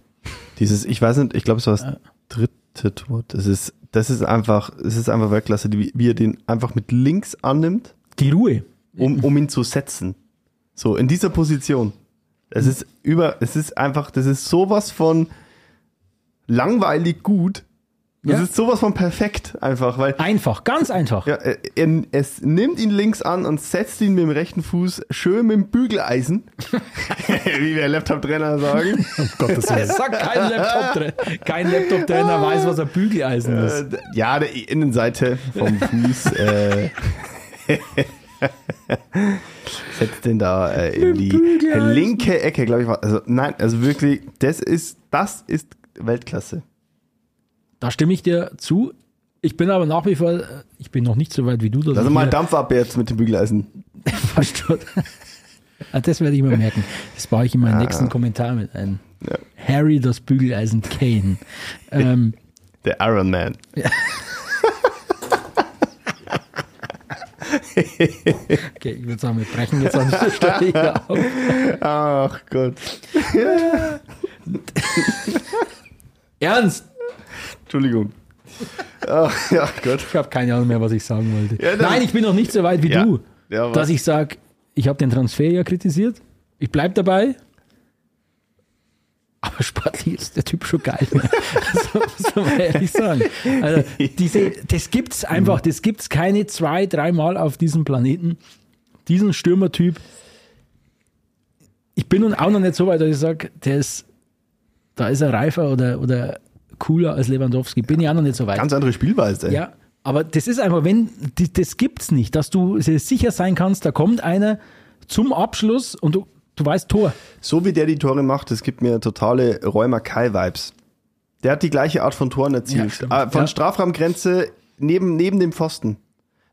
Dieses, ich weiß nicht, ich glaube, es war das dritte Tor. Das ist, das ist einfach, es ist einfach Weltklasse, wie, wie er den einfach mit links annimmt, Die Ruhe. um, um ihn zu setzen. So, in dieser Position. Es ist über, es ist einfach, das ist sowas von langweilig gut. Das Ja. ist sowas von perfekt einfach, weil Einfach, ganz einfach. ja, er, er, es nimmt ihn links an und setzt ihn mit dem rechten Fuß schön mit dem Bügeleisen, *laughs* wie wir Laptop-Trainer sagen. *laughs* Gottes Willen. Es sagt kein Laptop-Trainer. Kein Laptop-Trainer weiß, was ein Bügeleisen ist. Äh, ja, der Innenseite vom *laughs* Fuß. äh, *laughs* setzt den da äh, in die linke Ecke, glaube ich. Also nein, also wirklich, das ist, das ist Weltklasse. Da stimme ich dir zu. Ich bin aber nach wie vor, ich bin noch nicht so weit wie du. Also mal Dampf ab jetzt mit dem Bügeleisen. *laughs* verstört. Ah, das werde ich mir merken. Das baue ich in meinen nächsten Kommentar mit ein. Ja. Harry das Bügeleisen Kane. *laughs* Ähm, Der Iron Man. *laughs* okay, ich würde sagen, wir brechen jetzt an dieser Stelle hier *laughs* auf. Ach Gott. *laughs* Ernst? Entschuldigung. Ach ja, Gott. Ich habe keine Ahnung mehr, was ich sagen wollte. Ja, Nein, ich bin noch nicht so weit wie Ja. du, Ja, dass ich sage, ich habe den Transfer ja kritisiert. Ich bleibe dabei. Aber sportlich ist der Typ schon geil. *laughs* Ne? Also, muss man mal ehrlich sagen. Also, diese, das gibt's einfach, das gibt's keine zwei, dreimal auf diesem Planeten. Diesen Stürmertyp. Ich bin nun auch noch nicht so weit, dass ich sage, der ist, da ist er reifer oder, oder cooler als Lewandowski. Bin ich auch noch nicht so weit. Ganz andere Spielweise. ey. Ja, aber das ist einfach, wenn, das gibt's nicht, dass du sicher sein kannst, da kommt einer zum Abschluss und du, du weißt Tor. So wie der die Tore macht, das gibt mir totale Räumer Kai-Vibes. Der hat die gleiche Art von Toren Ja, erzielt. stimmt. Ah, von Ja. Strafraumgrenze neben, neben dem Pfosten.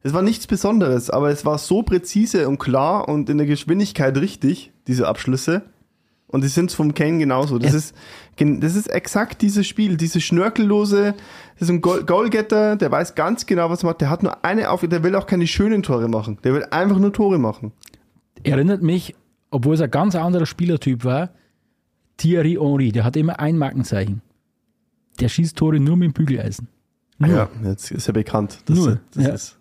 Es war nichts Besonderes, aber es war so präzise und klar und in der Geschwindigkeit richtig, diese Abschlüsse. Und die sind vom Kane genauso. Das, Ja. ist, das ist exakt dieses Spiel, diese schnörkellose, das ist ein Goal- Goalgetter, der weiß ganz genau, was er macht. Der hat nur eine Aufgabe, der will auch keine schönen Tore machen. Der will einfach nur Tore machen. Erinnert mich, obwohl es ein ganz anderer Spielertyp war, Thierry Henry, der hat immer ein Markenzeichen. Der schießt Tore nur mit dem Bügeleisen. Nur. Ja, jetzt ist ja bekannt. Das, Nur, das ja. ist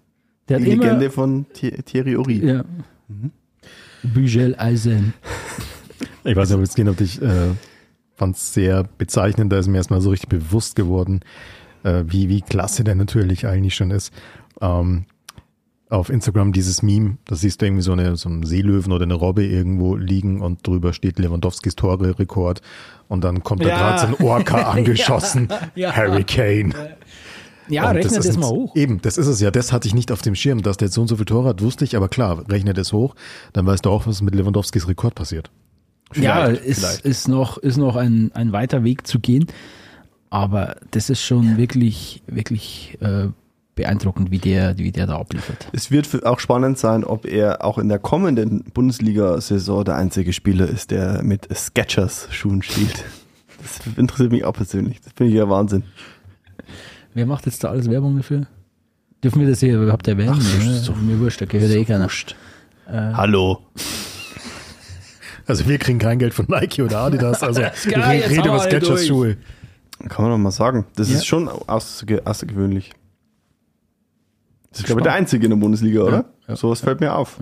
Der die hat immer, Legende von Thi- Thierry Ori. ja. Bügeleisen. Ich weiß nicht, ob jetzt gehen, ob dich äh, fand es sehr bezeichnend, da ist mir erstmal so richtig bewusst geworden, äh, wie, wie klasse der natürlich eigentlich schon ist. Ähm, auf Instagram dieses Meme, da siehst du irgendwie so, eine, so einen Seelöwen oder eine Robbe irgendwo liegen und drüber steht Lewandowskis Tore-Rekord und dann kommt da Ja. gerade so ein Orca *laughs* angeschossen, Ja. Harry Kane. Ja, Und rechne das, ist mal jetzt- hoch. Eben, das ist es ja. Das hatte ich nicht auf dem Schirm. Dass der so und so viel Tore hat, wusste ich. Aber klar, rechne das hoch, dann weißt du auch, was mit Lewandowskis Rekord passiert. ja, Vielleicht, ist, vielleicht. ist noch, ist noch ein, ein weiter Weg zu gehen. Aber das ist schon wirklich, wirklich äh, beeindruckend, wie der, wie der da abliefert. Es wird auch spannend sein, ob er auch in der kommenden Bundesliga-Saison der einzige Spieler ist, der mit Skechers-Schuhen spielt. Das interessiert mich auch persönlich. Das finde ich ja Wahnsinn. Wer macht jetzt da alles Werbung dafür? Dürfen wir das hier überhaupt erwähnen? Ach, so- Ja, so- mir wurscht, da gehört eh keiner. Wurscht. Hallo. Also wir kriegen kein Geld von Nike oder Adidas. Also geil, ich rede über wir alle Skechers durch. Schuhe. Kann man doch mal sagen. Das Ja. ist schon außerge außergewöhnlich. Das ist, glaube ich, der einzige in der Bundesliga, oder? ja. Sowas fällt mir auf.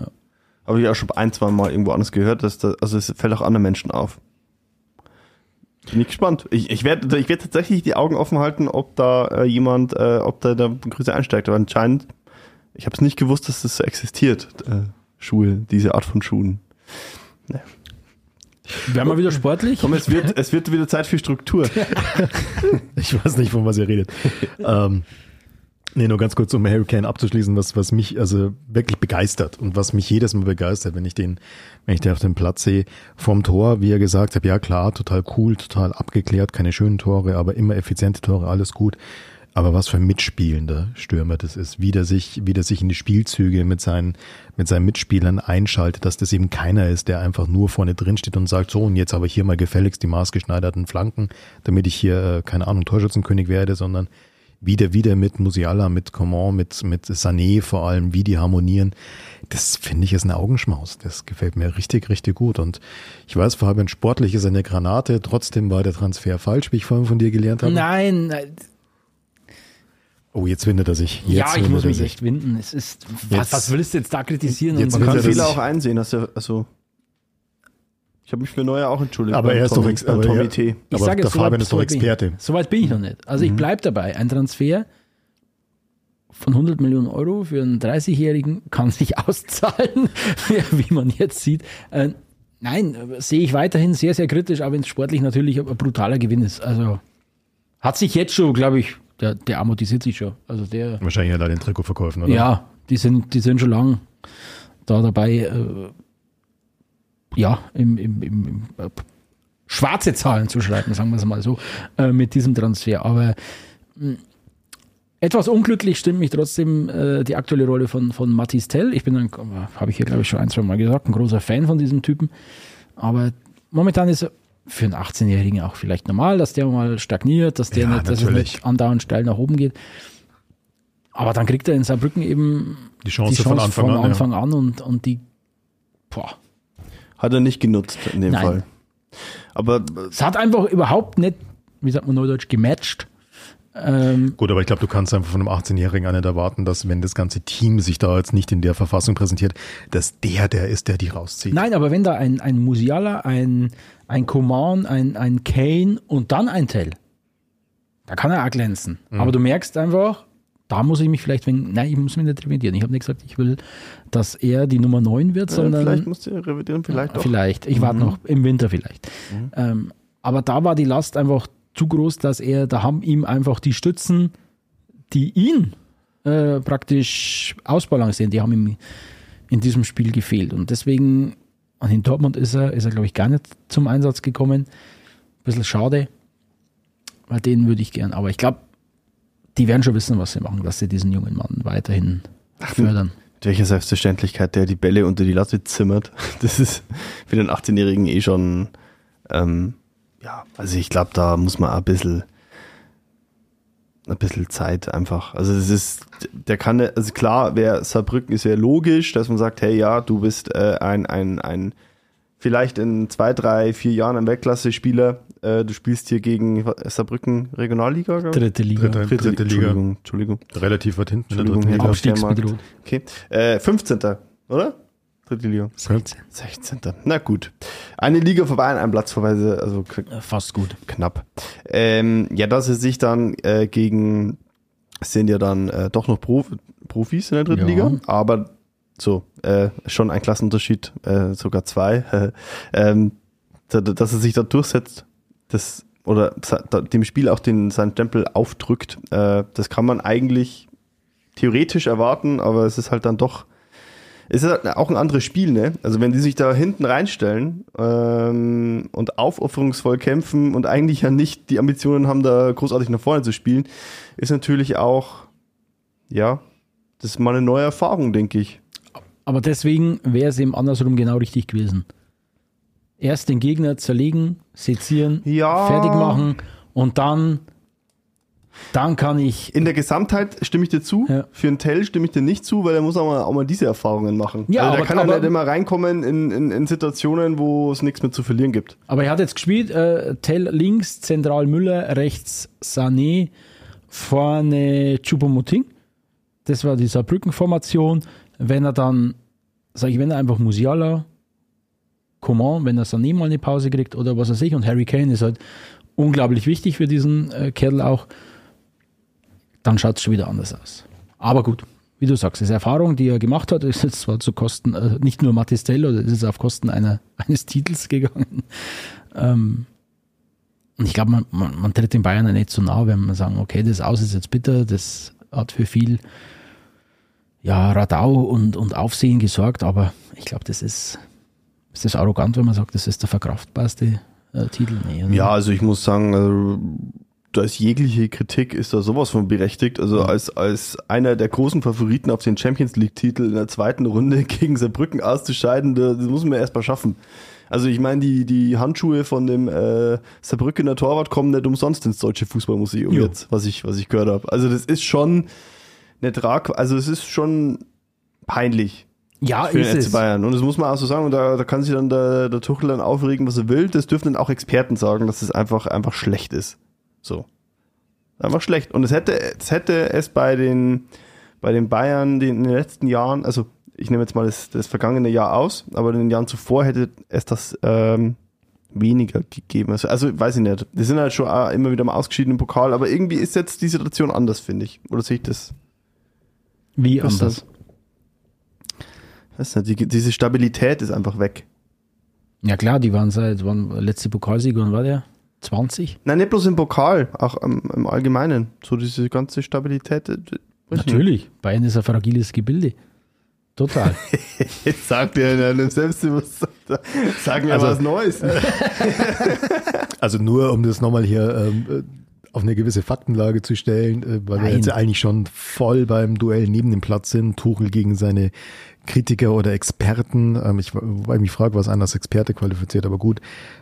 Habe ich auch schon ein, zwei Mal irgendwo anders gehört, dass da, also es fällt auch anderen Menschen auf. Bin ich gespannt. Ich, ich werde ich werd tatsächlich die Augen offen halten, ob da äh, jemand, äh, ob da der Größe einsteigt. Aber anscheinend, ich habe es nicht gewusst, dass das so existiert. Äh, Schuhe, diese Art von Schuhen. Werden wir wieder sportlich? Komm, es wird, es wird wieder Zeit für Struktur. *laughs* Ich weiß nicht, von was ihr redet. ähm, nee, nur ganz kurz, um Harry Kane abzuschließen, was, was mich also wirklich begeistert und was mich jedes Mal begeistert, wenn ich den, wenn ich den auf dem Platz sehe, vom Tor, wie er gesagt hat, ja klar, total cool, total abgeklärt, keine schönen Tore, aber immer effiziente Tore, alles gut. Aber was für ein mitspielender Stürmer das ist, wie der sich, wie der sich in die Spielzüge mit seinen, mit seinen Mitspielern einschaltet, dass das eben keiner ist, der einfach nur vorne drin steht und sagt, so, und jetzt aber hier mal gefälligst die maßgeschneiderten Flanken, damit ich hier, äh, keine Ahnung, Torschützenkönig werde, sondern wieder, wieder mit Musiala, mit Coman, mit, mit Sané vor allem, wie die harmonieren. Das finde ich ist ein Augenschmaus. Das gefällt mir richtig, richtig gut. Und ich weiß, Fabian, sportlich ist er eine Granate. Trotzdem war der Transfer falsch, wie ich vorhin von dir gelernt habe. Nein, nein. Oh, jetzt windet er sich. Jetzt ja, ich muss er mich sich. echt winden. Es ist, was, Jetzt- was willst du jetzt da kritisieren? Jetzt und Man kann er Fehler auch einsehen. Hast du, also, ich habe mich für Neuer auch entschuldigt. Aber er ist doch Tommy, ex- beim aber Tommy T. Ich Aber sage der so Fabian ist doch ich- Experte. So weit bin ich noch nicht. Also ich Mhm. bleibe dabei. Ein Transfer von 100 Millionen Euro für einen 30-Jährigen kann sich auszahlen, *laughs* wie man jetzt sieht. Äh, nein, äh, sehe ich weiterhin sehr, sehr kritisch, auch wenn es sportlich natürlich ein brutaler Gewinn ist. Also hat sich jetzt schon, glaube ich, der, der amortisiert sich schon. Also der, Wahrscheinlich hat er den Trikot verkaufen, oder? ja, die sind, die sind schon lang da dabei, äh, ja, im, im, im, im äh, schwarze Zahlen zu schreiben, sagen wir es mal so, äh, mit diesem Transfer. Aber mh, etwas unglücklich stimmt mich trotzdem äh, die aktuelle Rolle von, von Mathis Tell. Ich bin ein, habe ich hier glaube ich schon ein, zwei Mal gesagt, ein großer Fan von diesem Typen. Aber momentan ist er für einen 18-Jährigen auch vielleicht normal, dass der mal stagniert, dass der Ja, nicht, dass es nicht andauernd steil nach oben geht. Aber dann kriegt er in Saarbrücken eben Die Chance von Anfang von an, ja. Anfang an und, und die, boah, Hat er nicht genutzt in dem Nein. Fall. Aber äh, es hat einfach überhaupt nicht, wie sagt man neudeutsch, gematcht. Ähm, Gut, aber ich glaube, du kannst einfach von einem 18-Jährigen auch nicht erwarten, dass wenn das ganze Team sich da jetzt nicht in der Verfassung präsentiert, dass der der ist, der die rauszieht. nein, aber wenn da ein, ein Musiala, ein, ein Coman, ein, ein Kane und dann ein Tell, da kann er auch glänzen. Mhm. Aber du merkst einfach, da muss ich mich vielleicht, wenn, nein, ich muss mich nicht revidieren. Ich habe nicht gesagt, ich will, dass er die Nummer 9 wird, sondern vielleicht musst du revidieren, vielleicht doch. Vielleicht. Ich warte noch im Winter vielleicht. Ähm, aber da war die Last einfach zu groß, dass er, da haben ihm einfach die Stützen, die ihn äh, praktisch ausbalancieren, die haben ihm in diesem Spiel gefehlt. Und deswegen, an den Dortmund ist er, ist er, glaube ich, gar nicht zum Einsatz gekommen. bisschen schade, weil den würde ich gern. Aber ich glaube, die werden schon wissen, was sie machen, dass sie diesen jungen Mann weiterhin fördern. Mit welcher Selbstverständlichkeit der die Bälle unter die Latte zimmert. *laughs* Das ist für den 18-Jährigen eh schon, ähm, ja, also ich glaube, da muss man ein bisschen, ein bisschen Zeit einfach. Also es ist, der kann, also klar, wer Saarbrücken ist ja logisch, dass man sagt, hey ja, du bist äh, ein, ein, ein, vielleicht in zwei, drei, vier Jahren ein Weltklasse-Spieler, äh, du spielst hier gegen Saarbrücken Regionalliga? Dritte Liga. Dritte, Dritte, dritte Liga. Entschuldigung, Entschuldigung. Relativ weit hinten in der dritten Liga. Abstiegsbedroht. Okay. Äh, 15. oder? Dritte Liga. 16. 16. Na gut. Eine Liga vorbei, ein Platz vorbei, also Äh, Fast gut. knapp. Ähm, ja, dass sie sich dann äh, gegen, es sind ja dann äh, doch noch Prof, Profis in der dritten Ja. Liga, aber so, äh, schon ein Klassenunterschied, äh, sogar zwei, *laughs* ähm, da- da- dass er sich da durchsetzt, das, oder dem Spiel auch den, seinen Stempel aufdrückt, äh, das kann man eigentlich theoretisch erwarten, aber es ist halt dann doch, es ist halt auch ein anderes Spiel, ne? Also wenn die sich da hinten reinstellen ähm, und aufopferungsvoll kämpfen und eigentlich ja nicht die Ambitionen haben, da großartig nach vorne zu spielen, ist natürlich auch, ja, das ist mal eine neue Erfahrung, denke ich. Aber deswegen wäre es eben andersrum genau richtig gewesen. Erst den Gegner zerlegen, sezieren, Ja. fertig machen und dann, dann kann ich. In der Gesamtheit stimme ich dir zu. Ja. Für einen Tell stimme ich dir nicht zu, weil er muss auch mal, auch mal diese Erfahrungen machen. Ja, also aber- kann ja nicht immer reinkommen in, in, in Situationen, wo es nichts mehr zu verlieren gibt. Aber er hat jetzt gespielt, äh, Tell links, zentral Müller, rechts Sané, vorne Choupo-Moting. Das war die Saarbrücken-Formation. Wenn er dann, sag ich, wenn er einfach Musiala, Coman, wenn er Sané mal eine Pause kriegt oder was weiß ich, und Harry Kane ist halt unglaublich wichtig für diesen äh, Kerl auch, dann schaut es schon wieder anders aus. Aber gut, wie du sagst, das ist Erfahrung, die er gemacht hat, *laughs* ist jetzt zwar zu Kosten, äh, nicht nur Mattistell, oder ist auf Kosten einer, *laughs* eines Titels gegangen. Ähm, und ich glaube, man, man, man tritt den Bayern ja nicht zu nah, wenn man sagen, okay, das Aus ist jetzt bitter, das hat für viel ja, Radau und, und Aufsehen gesorgt, aber ich glaube, das ist, ist das arrogant, wenn man sagt, das ist der verkraftbarste äh, Titel. Nee? Ja, also ich muss sagen, also, da ist jegliche Kritik ist da sowas von berechtigt. Also als, als einer der großen Favoriten auf den Champions League-Titel in der zweiten Runde *laughs* gegen Saarbrücken auszuscheiden, da- das muss man erst mal schaffen. Also ich meine, die, die Handschuhe von dem äh, Saarbrückener Torwart kommen nicht umsonst ins Deutsche Fußballmuseum Jo. jetzt, was ich, was ich gehört habe. Also das ist schon eine Trag, also es ist schon peinlich ja für ist den FC. Bayern. Und das muss man auch so sagen, und da, da kann sich dann der, der Tuchel dann aufregen, was er will. Das dürfen dann auch Experten sagen, dass es einfach, einfach schlecht ist. So. Einfach schlecht. Und es hätte, es hätte es bei den, bei den Bayern in den letzten Jahren, also ich nehme jetzt mal das, das vergangene Jahr aus, aber in den Jahren zuvor hätte es das ähm, weniger gegeben. Also, also weiß ich nicht. Die sind halt schon auch immer wieder mal ausgeschieden im Pokal, aber irgendwie ist jetzt die Situation anders, finde ich. Oder sehe ich das? Wie Was ist anders? das? Weiß nicht, die, diese Stabilität ist einfach weg. Ja klar, die waren seit, wann letzte Pokalsieger, wann war der? 20? Nein, nicht bloß im Pokal, auch im, im Allgemeinen. So diese ganze Stabilität. äh, Natürlich. Bayern ist ein fragiles Gebilde. Total. *laughs* Jetzt sagt er in einem Selbstbewusstsein, sagen wir Also- was Neues. *laughs* *laughs* Also nur, um das nochmal hier ähm, äh, auf eine gewisse Faktenlage zu stellen, äh, weil wir Nein. jetzt ja eigentlich schon voll beim Duell neben dem Platz sind. Tuchel gegen seine Kritiker oder Experten. Ähm, ich, weil ich mich frage, was einer als Experte qualifiziert, aber gut.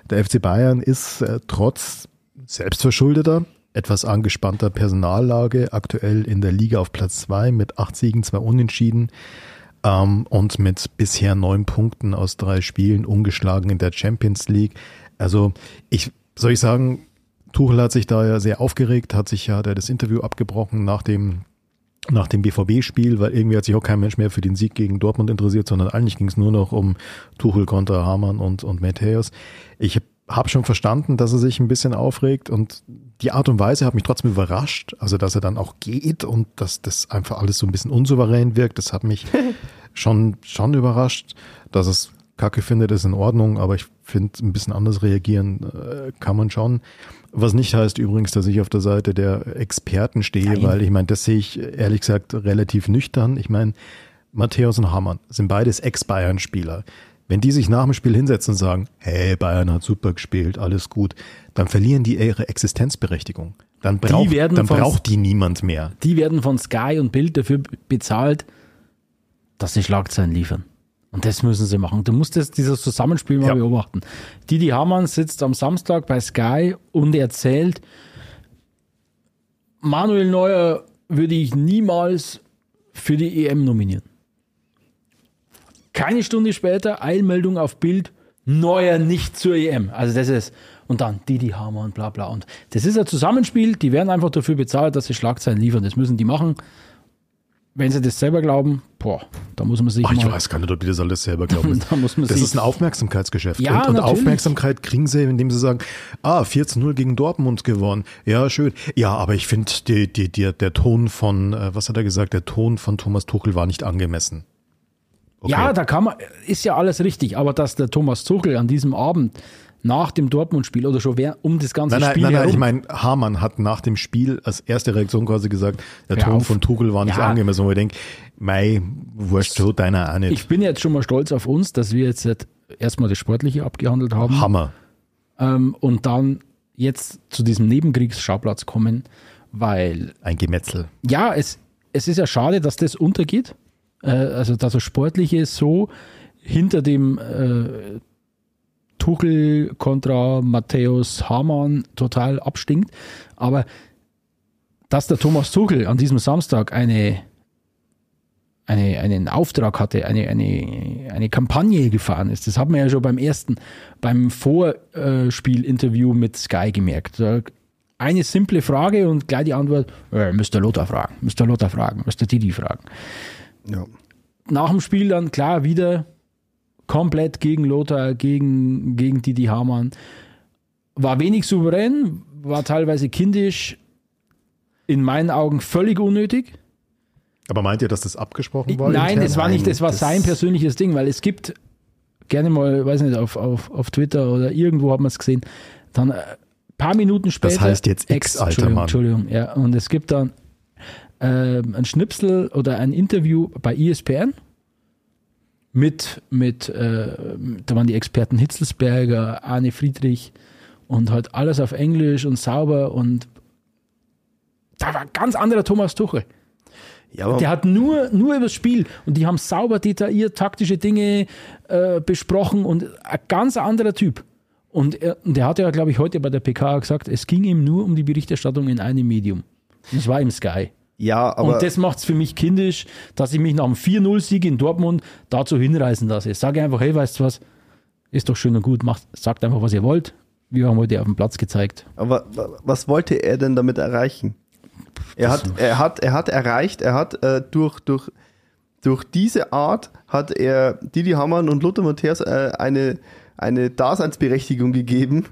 Der FC Bayern ist äh, trotz selbstverschuldeter, etwas angespannter Personallage aktuell in der Liga auf Platz zwei mit acht Siegen, zwei Unentschieden ähm, und mit bisher neun Punkten aus drei Spielen ungeschlagen in der Champions League. Also ich soll ich sagen, Tuchel hat sich da ja sehr aufgeregt, hat sich ja hat das Interview abgebrochen nach dem nach dem BVB-Spiel, weil irgendwie hat sich auch kein Mensch mehr für den Sieg gegen Dortmund interessiert, sondern eigentlich ging es nur noch um Tuchel kontra Hamann und, und Matthäus. Ich habe schon verstanden, dass er sich ein bisschen aufregt und die Art und Weise hat mich trotzdem überrascht, also dass er dann auch geht und dass das einfach alles so ein bisschen unsouverän wirkt, das hat mich *laughs* schon, schon überrascht, dass es Kacke findet, ist in Ordnung, aber ich finde, ein bisschen anders reagieren äh, kann man schon. Was nicht heißt übrigens, dass ich auf der Seite der Experten stehe, Nein. weil ich meine, das sehe ich ehrlich gesagt relativ nüchtern. Ich meine, Matthäus und Hamann sind beides Ex-Bayern-Spieler. Wenn die sich nach dem Spiel hinsetzen und sagen, hey, Bayern hat super gespielt, alles gut, dann verlieren die ihre Existenzberechtigung. Dann braucht, werden dann von- braucht die niemand mehr. Die werden von Sky und Bild dafür bezahlt, dass sie Schlagzeilen liefern. Und das müssen sie machen. Du musst das, dieses Zusammenspiel mal Ja. beobachten. Didi Hamann sitzt am Samstag bei Sky und erzählt, Manuel Neuer würde ich niemals für die EM nominieren. Keine Stunde später, Eilmeldung auf Bild, Neuer nicht zur EM. Also das ist, und dann Didi Hamann, bla bla. Und das ist ein Zusammenspiel, die werden einfach dafür bezahlt, dass sie Schlagzeilen liefern. Das müssen die machen. Wenn sie das selber glauben, boah, da muss man sich Ach, ich weiß gar nicht, ob die das alles selber glauben. *laughs* da muss man Das sich, ist ein Aufmerksamkeitsgeschäft. Ja, und und. Aufmerksamkeit kriegen sie, indem sie sagen, ah, 14-0 gegen Dortmund gewonnen. Ja, schön. Ja, aber ich finde, die, die, die, der Ton von, äh, was hat er gesagt, der Ton von Thomas Tuchel war nicht angemessen. Okay. ja, da kann man, ist ja alles richtig, aber dass der Thomas Tuchel an diesem Abend nach dem Dortmund-Spiel oder schon wer, um das ganze Nein, nein, Spiel nein, nein, herum, ich meine, Hamann hat nach dem Spiel als erste Reaktion quasi gesagt, der Hör Ton auf. von Tuchel war nicht Ja. angemessen. Und ich denke, mei, wurscht, so deiner auch nicht. ich bin jetzt schon mal stolz auf uns, dass wir jetzt erstmal das Sportliche abgehandelt haben. Hammer. ähm, und dann jetzt zu diesem Nebenkriegsschauplatz kommen, weil Ein Gemetzel. ja, es, es ist ja schade, dass das untergeht. Äh, also, dass das Sportliche so hinter dem äh, Tuchel kontra Matthäus Hamann total abstinkt. Aber dass der Thomas Tuchel an diesem Samstag eine, eine, einen Auftrag hatte, eine, eine, eine Kampagne gefahren ist, das hat man ja schon beim ersten, beim Vorspielinterview mit Sky gemerkt. Eine simple Frage und gleich die Antwort, äh, müsst ihr Lothar fragen, müsst ihr Lothar fragen, müsst ihr Didi fragen. Ja. Nach dem Spiel dann klar wieder komplett gegen Lothar, gegen, gegen Didi Hamann. War wenig souverän, war teilweise kindisch, in meinen Augen völlig unnötig. Aber meint ihr, dass das abgesprochen war? Nein, intern? das war nicht, das war das- sein persönliches Ding, weil es gibt gerne mal, weiß nicht, auf, auf, auf Twitter oder irgendwo hat man es gesehen, dann ein paar Minuten später. Das heißt jetzt Ex, alter Entschuldigung, Mann. Entschuldigung, ja. Und es gibt dann ähm, ein Schnipsel oder ein Interview bei ESPN mit, mit äh, da waren die Experten Hitzelsberger, Arne Friedrich und halt alles auf Englisch und sauber und da war ein ganz anderer Thomas Tuchel. Ja, Der hat nur, nur über das Spiel und die haben sauber detailliert taktische Dinge äh, besprochen und ein ganz anderer Typ. Und er, und der hat ja, glaube ich, heute bei der PK gesagt, es ging ihm nur um die Berichterstattung in einem Medium. Und es war im Sky. Ja, aber und das macht es für mich kindisch, dass ich mich nach einem 4-0-Sieg in Dortmund dazu hinreißen lasse. Ich sage einfach, hey, weißt du was, ist doch schön und gut, macht, sagt einfach, was ihr wollt. Wir haben heute auf dem Platz gezeigt. Aber wa- was wollte er denn damit erreichen? Er hat, er hat, er hat erreicht, er hat äh, durch, durch, durch diese Art hat er Didi Hamann und Lothar Matthäus äh, eine, eine Daseinsberechtigung gegeben,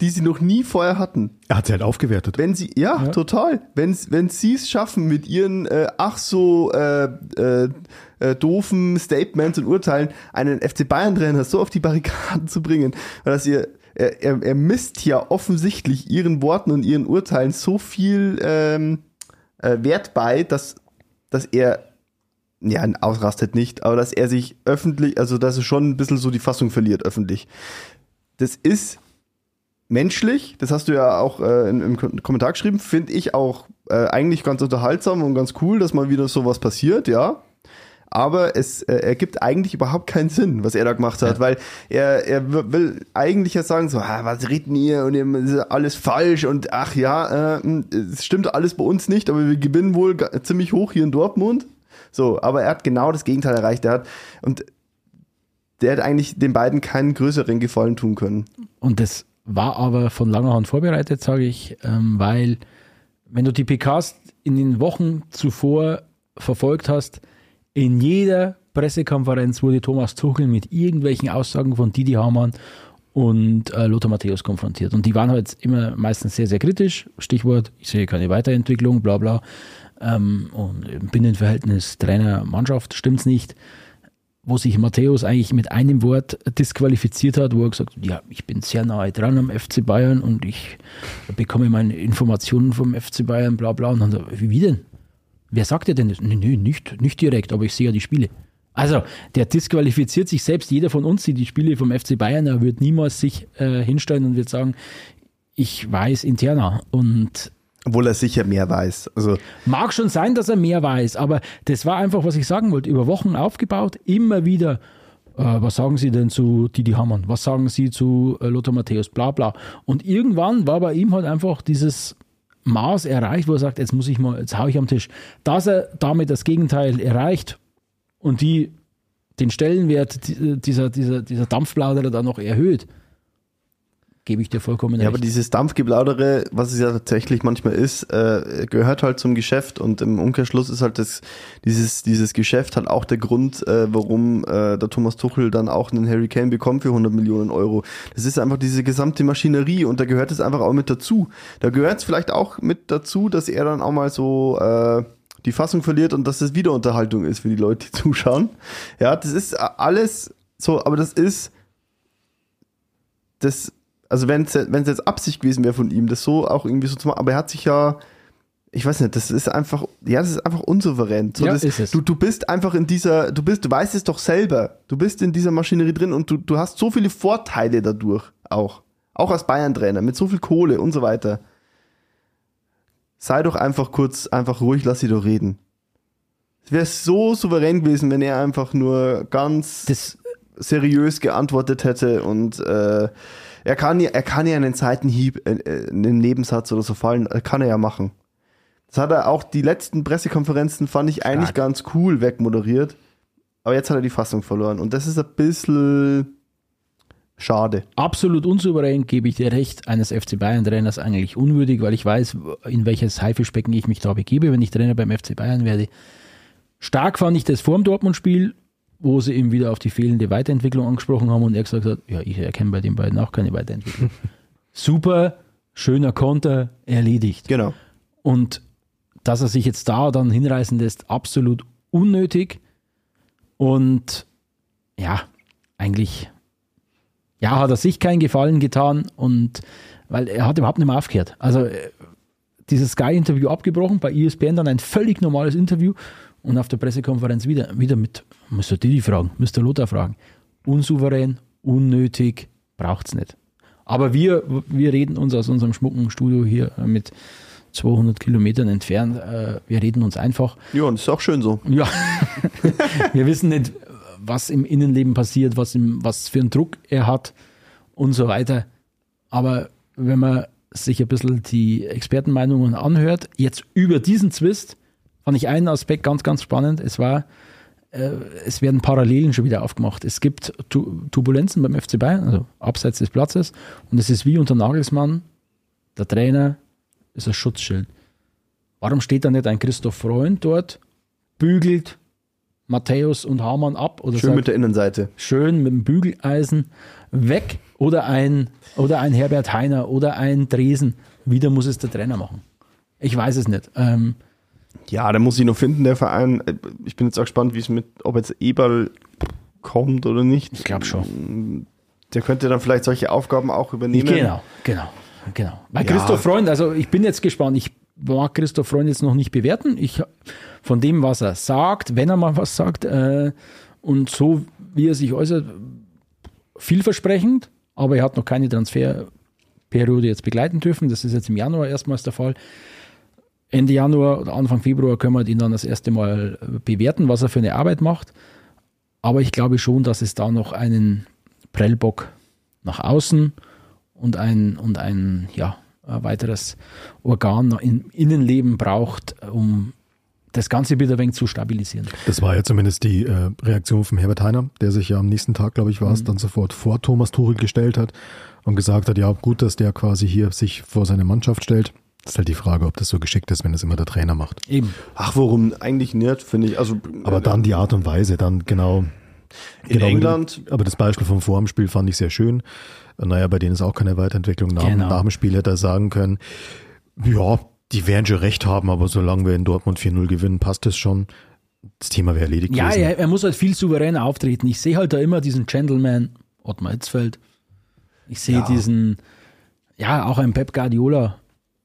die sie noch nie vorher hatten. Er hat sie halt aufgewertet. Wenn sie, ja, total. Wenn, wenn sie es schaffen, mit ihren äh, ach so äh, äh, äh, doofen Statements und Urteilen einen FC Bayern-Trainer so auf die Barrikaden zu bringen, dass ihr er, er, er misst ja offensichtlich ihren Worten und ihren Urteilen so viel ähm, äh, Wert bei, dass, dass er ja, ausrastet nicht, aber dass er sich öffentlich, also dass er schon ein bisschen so die Fassung verliert öffentlich. Das ist menschlich, das hast du ja auch äh, in, im Kom- Kommentar geschrieben, finde ich auch äh, eigentlich ganz unterhaltsam und ganz cool, dass mal wieder sowas passiert, ja. Aber es äh, ergibt eigentlich überhaupt keinen Sinn, was er da gemacht hat, weil er, er will eigentlich ja sagen, so, ah, was reden ihr und ist alles falsch und ach ja, äh, mh, es stimmt alles bei uns nicht, aber wir gewinnen wohl ziemlich hoch hier in Dortmund. So, aber er hat genau das Gegenteil erreicht. Er hat, und der hat eigentlich den beiden keinen größeren Gefallen tun können. Und das war aber von langer Hand vorbereitet, sage ich, ähm, weil wenn du die PKs in den Wochen zuvor verfolgt hast, in jeder Pressekonferenz wurde Thomas Tuchel mit irgendwelchen Aussagen von Didi Hamann und äh, Lothar Matthäus konfrontiert. Und die waren halt immer meistens sehr, sehr kritisch. Stichwort, ich sehe keine Weiterentwicklung, bla bla. Ähm, und im Binnenverhältnis Trainer-Mannschaft stimmt's nicht wo sich Matthäus eigentlich mit einem Wort disqualifiziert hat, wo er gesagt hat, ja, ich bin sehr nahe dran am FC Bayern und ich bekomme meine Informationen vom FC Bayern, bla bla. Und dann, so, wie, denn? Wer sagt dir denn das? Nee, nee, nicht, nicht direkt, aber ich sehe ja die Spiele. Also, der disqualifiziert sich selbst. Jeder von uns sieht die Spiele vom FC Bayern. Er wird niemals sich äh, hinstellen und wird sagen, ich weiß interner. Und Obwohl er sicher mehr weiß. Also, Mag schon sein, dass er mehr weiß, aber das war einfach, was ich sagen wollte. Über Wochen aufgebaut, immer wieder. Äh, was sagen Sie denn zu Didi Hamann? Was sagen Sie zu äh, Lothar Matthäus? Bla bla. Und irgendwann war bei ihm halt einfach dieses Maß erreicht, wo er sagt, jetzt muss ich mal, jetzt hau ich am Tisch. Dass er damit das Gegenteil erreicht und die den Stellenwert di- dieser, dieser, dieser Dampfplauderer dann noch erhöht, gebe ich dir vollkommen Ja, recht. aber dieses Dampfgeplaudere, was es ja tatsächlich manchmal ist, äh, gehört halt zum Geschäft und im Umkehrschluss ist halt das, dieses, dieses Geschäft halt auch der Grund, äh, warum äh, der Thomas Tuchel dann auch einen Harry Kane bekommt für 100 Millionen Euro. Das ist einfach diese gesamte Maschinerie und da gehört es einfach auch mit dazu. Da gehört es vielleicht auch mit dazu, dass er dann auch mal so äh, die Fassung verliert und dass es wieder Unterhaltung ist für die Leute, die *laughs* zuschauen. Ja, das ist alles so, aber das ist das, also wenn es jetzt Absicht gewesen wäre von ihm, das so auch irgendwie so zu machen, aber er hat sich ja, ich weiß nicht, das ist einfach, ja, das ist einfach unsouverän. So, Ja, das, ist es. Du, du bist einfach in dieser, du bist, du weißt es doch selber, du bist in dieser Maschinerie drin und du, du hast so viele Vorteile dadurch auch. Auch als Bayern-Trainer, mit so viel Kohle und so weiter. Sei doch einfach kurz, einfach ruhig, lass sie doch reden. Es wäre so souverän gewesen, wenn er einfach nur ganz das, seriös geantwortet hätte und äh, er kann ja, er kann ja einen Seitenhieb in, in einen Nebensatz oder so fallen, äh, kann er ja machen. Das hat er auch die letzten Pressekonferenzen fand ich eigentlich Stark. ganz cool wegmoderiert, aber jetzt hat er die Fassung verloren und das ist ein bisschen schade. absolut unsouverän, gebe ich dir recht, eines FC Bayern-Trainers eigentlich unwürdig, weil ich weiß, in welches Haifischbecken ich mich da begebe, wenn ich Trainer beim FC Bayern werde. Stark fand ich das vor dem Dortmund-Spiel, wo sie ihm wieder auf die fehlende Weiterentwicklung angesprochen haben und er gesagt hat, ja, ich erkenne bei den beiden auch keine Weiterentwicklung. *laughs* Super, schöner Konter, erledigt. Genau. Und dass er sich jetzt da dann hinreißen lässt, absolut unnötig. Und ja, eigentlich, ja, hat er sich keinen Gefallen getan und weil er hat überhaupt nicht mehr aufgehört. Also äh, dieses Sky-Interview abgebrochen, bei ESPN dann ein völlig normales Interview und auf der Pressekonferenz wieder, wieder mit, Mr. Didi fragen, Mr. Lothar fragen. Unsouverän, unnötig, braucht's nicht. Aber wir, wir reden uns aus unserem schmucken Studio hier mit 200 Kilometern entfernt, äh, wir reden uns einfach. Ja, und ist auch schön so. Ja, *laughs* wir wissen nicht, was im Innenleben passiert, was, im, was für einen Druck er hat und so weiter. Aber wenn man sich ein bisschen die Expertenmeinungen anhört, jetzt über diesen Zwist, fand ich einen Aspekt ganz, ganz spannend. Es war, äh, es werden Parallelen schon wieder aufgemacht. Es gibt tu Turbulenzen beim FC Bayern, also abseits des Platzes, und es ist wie unter Nagelsmann, der Trainer ist ein Schutzschild. Warum steht da nicht ein Christoph Freund dort, bügelt Matthäus und Hamann ab oder Schön sagt, mit der Innenseite. schön mit dem Bügeleisen weg oder ein, oder ein Herbert Heiner oder ein Dresen. Wieder muss es der Trainer machen. Ich weiß es nicht. Ähm, Ja, da muss ich noch finden, der Verein. Ich bin jetzt auch gespannt, wie es mit, ob jetzt Eberl kommt oder nicht. ich glaube schon. Der könnte dann vielleicht solche Aufgaben auch übernehmen. Genau, genau, genau. Bei Ja. Christoph Freund, also ich bin jetzt gespannt. Ich mag Christoph Freund jetzt noch nicht bewerten. Ich, von dem, was er sagt, wenn er mal was sagt, äh, und so wie er sich äußert, vielversprechend, aber er hat noch keine Transferperiode jetzt begleiten dürfen. Das ist jetzt im Januar erstmals der Fall. Ende Januar oder Anfang Februar können wir ihn dann das erste Mal äh, bewerten, was er für eine Arbeit macht. Aber ich glaube schon, dass es da noch einen Prellbock nach außen und ein, und ein, ja, ein weiteres Organ im Innenleben braucht, um das Ganze wieder ein wenig zu stabilisieren. Das war ja zumindest die äh, Reaktion von Herbert Heiner, der sich ja am nächsten Tag, glaube ich, war es, dann sofort vor Thomas Tuchel gestellt hat und gesagt hat, ja, gut, dass der quasi hier sich vor seine Mannschaft stellt. Das ist halt die Frage, ob das so geschickt ist, wenn das immer der Trainer macht. Eben. Ach, warum? Eigentlich nicht, finde ich. Also, Aber dann die Art und Weise, dann genau. in genau England, Aber das Beispiel vom Vormspiel fand ich sehr schön. Naja, bei denen ist auch keine Weiterentwicklung. Nach, Genau. nach dem Spiel hätte er sagen können, ja, die werden schon recht haben, aber solange wir in Dortmund 4-0 gewinnen, passt es schon. Das Thema wäre erledigt Ja, gewesen. er, er muss halt viel souveräner auftreten. Ich sehe halt da immer diesen Gentleman, Ottmar Hitzfeld. Ich sehe Ja. diesen, ja, auch ein Pep Guardiola,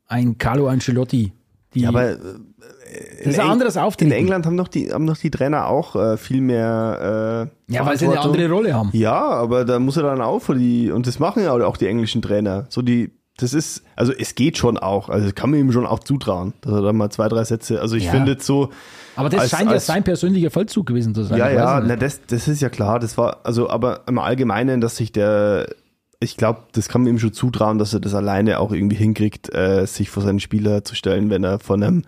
ein Carlo Ancelotti. Die, ja, aber äh, das ist ein anderes in Auftreten. England haben doch die, haben doch die Trainer auch äh, viel mehr äh, ja, weil sie eine andere Rolle haben. Ja, aber da muss er dann auch für die, und das machen ja auch die englischen Trainer. So die, das ist, also es geht schon auch, also kann man ihm schon auch zutrauen, dass er dann mal zwei, drei Sätze, also ich Ja. finde so, Aber das Als- scheint ja als- sein persönlicher Feldzug gewesen zu sein. ja, ja, na, das, das ist ja klar, das war, also aber im Allgemeinen, dass sich der, ich glaube, das kann man ihm schon zutrauen, dass er das alleine auch irgendwie hinkriegt, äh, sich vor seinen Spieler zu stellen, wenn er von einem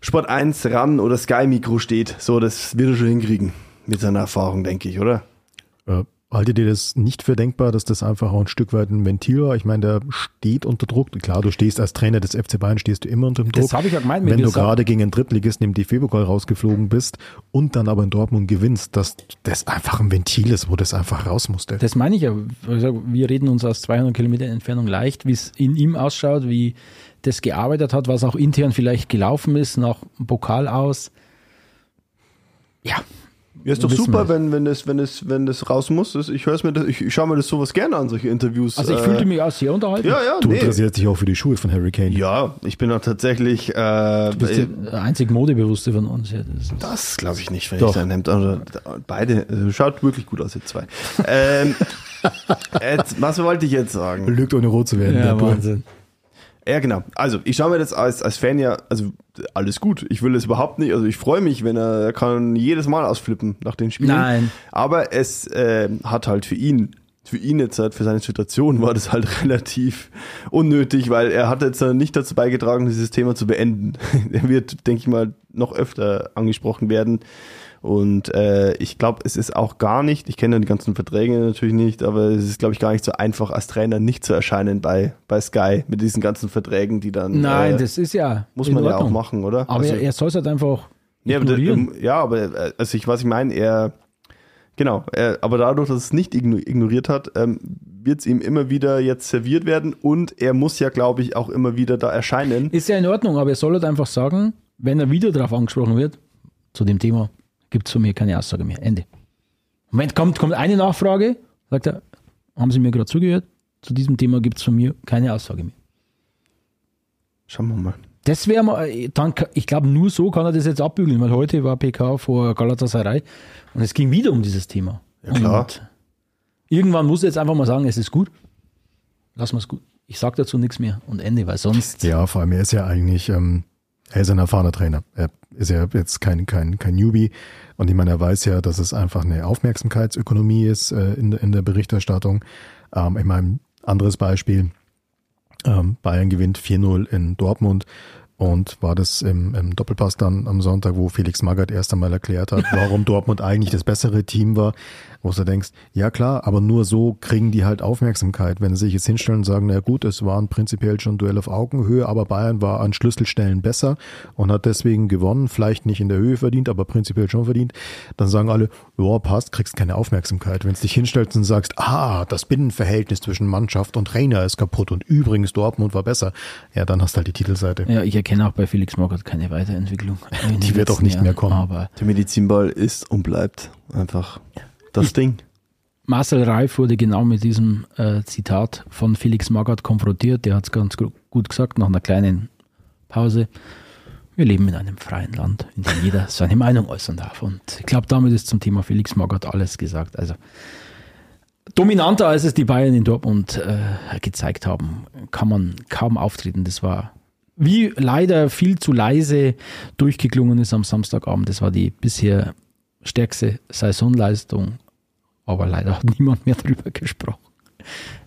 Sport 1 ran oder Sky Mikro steht. So, das wird er schon hinkriegen. Mit seiner Erfahrung, denke ich, oder? Äh, Haltet ihr das nicht für denkbar, dass das einfach auch ein Stück weit ein Ventil war? Ich meine, der steht unter Druck. Klar, du stehst als Trainer des FC Bayern, stehst du immer unter dem Druck. Das habe ich ja gemeint. Wenn wir du gerade gegen einen Drittligisten im DFB-Pokal rausgeflogen bist und dann aber in Dortmund gewinnst, dass das einfach ein Ventil ist, wo das einfach raus musste. Das meine ich ja. Wir reden uns aus 200 Kilometer Entfernung leicht, wie es in ihm ausschaut, wie das gearbeitet hat, was auch intern vielleicht gelaufen ist, nach dem Pokal aus. Ja, Ja, ist doch super, wenn, wenn, das, wenn, das, wenn das raus muss. Ich hör's mir das, ich, ich schaue mir das sowas gerne an, solche Interviews. also ich Äh, fühlte mich auch sehr unterhalten. Ja, ja, Du nee. interessierst dich auch für die Schuhe von Harry Kane. Ja, ich bin auch tatsächlich. Äh, Du bist der einzig Modebewusste von uns. Ja, das das glaube ich nicht, wenn Doch. ich sein Hemd an. Beide. Also, schaut wirklich gut aus, ihr zwei. ähm, *laughs* jetzt, was wollte ich jetzt sagen? Lügt ohne rot zu werden. der Bur. Wahnsinn. Ja, genau. Also, ich schaue mir das als, als Fan ja, also alles gut. Ich will es überhaupt nicht, also ich freue mich, wenn er, er kann jedes Mal ausflippen nach den Spielen. Nein. Aber es äh, hat halt für ihn, für ihn jetzt halt, für seine Situation war das halt *laughs* relativ unnötig, weil er hat jetzt nicht dazu beigetragen, dieses Thema zu beenden. *laughs* er wird, denke ich mal, noch öfter angesprochen werden. Und äh, ich glaube, es ist auch gar nicht, ich kenne ja die ganzen Verträge natürlich nicht, aber es ist, glaube ich, gar nicht so einfach, als Trainer nicht zu erscheinen bei, bei Sky mit diesen ganzen Verträgen, die dann Nein, äh, das ist ja. muss man ja auch Ordnung. machen, oder? Aber Also- er, er soll es halt einfach ja, aber, ignorieren. ähm, ja, aber äh, also ich, was ich meine, er genau, er, aber dadurch, dass es nicht igno- ignoriert hat, ähm, wird es ihm immer wieder jetzt serviert werden und er muss ja, glaube ich, auch immer wieder da erscheinen. Ist ja in Ordnung, aber er soll halt einfach sagen, wenn er wieder darauf angesprochen wird, zu dem Thema, gibt es von mir keine Aussage mehr. Ende. Moment, kommt, kommt eine Nachfrage, sagt er, haben Sie mir gerade zugehört? Zu diesem Thema gibt es von mir keine Aussage mehr. Schauen wir mal. Das wäre mal, dann, ka- ich glaube, nur so kann er das jetzt abbügeln, weil heute war PK vor Galatasaray und es ging wieder um dieses Thema. Ja, klar. Und irgendwann muss er jetzt einfach mal sagen, es ist gut. Lass mal es gut. Ich sage dazu nichts mehr und Ende, weil sonst. Ja, vor allem, er ist ja eigentlich, ähm, er ist ein erfahrener Trainer. Er ist ja jetzt kein, kein, kein Newbie. Und ich meine, er weiß ja, dass es einfach eine Aufmerksamkeitsökonomie ist äh, in, der- in der Berichterstattung. Ähm, ich meine, anderes Beispiel. Ähm, Bayern gewinnt 4-0 in Dortmund. Und war das im, im Doppelpass dann am Sonntag, wo Felix Magath erst einmal erklärt hat, *laughs* warum Dortmund eigentlich das bessere Team war, wo du denkst, ja klar, aber nur so kriegen die halt Aufmerksamkeit. Wenn sie sich jetzt hinstellen und sagen, na gut, es waren prinzipiell schon Duell auf Augenhöhe, aber Bayern war an Schlüsselstellen besser und hat deswegen gewonnen, vielleicht nicht in der Höhe verdient, aber prinzipiell schon verdient, dann sagen alle, ja, passt, kriegst keine Aufmerksamkeit. Wenn du dich hinstellst und sagst, ah, das Binnenverhältnis zwischen Mannschaft und Trainer ist kaputt und übrigens Dortmund war besser, ja, dann hast du halt die Titelseite. Ja, ich erkenne auch bei Felix Magath keine Weiterentwicklung. Die wird auch nicht mehr Jahren. kommen. Aber Der Medizinball ist und bleibt einfach das Ding. Marcel Reif wurde genau mit diesem äh, Zitat von Felix Magath konfrontiert. Der hat es ganz gut gesagt nach einer kleinen Pause. Wir leben in einem freien Land, in dem jeder seine Meinung äußern darf. Und ich glaube, damit ist zum Thema Felix Magath alles gesagt. Also dominanter, als es die Bayern in Dortmund äh, gezeigt haben, kann man kaum auftreten. Das war wie leider viel zu leise durchgeklungen ist am Samstagabend. Das war die bisher stärkste Saisonleistung aber leider hat *laughs* niemand mehr drüber gesprochen.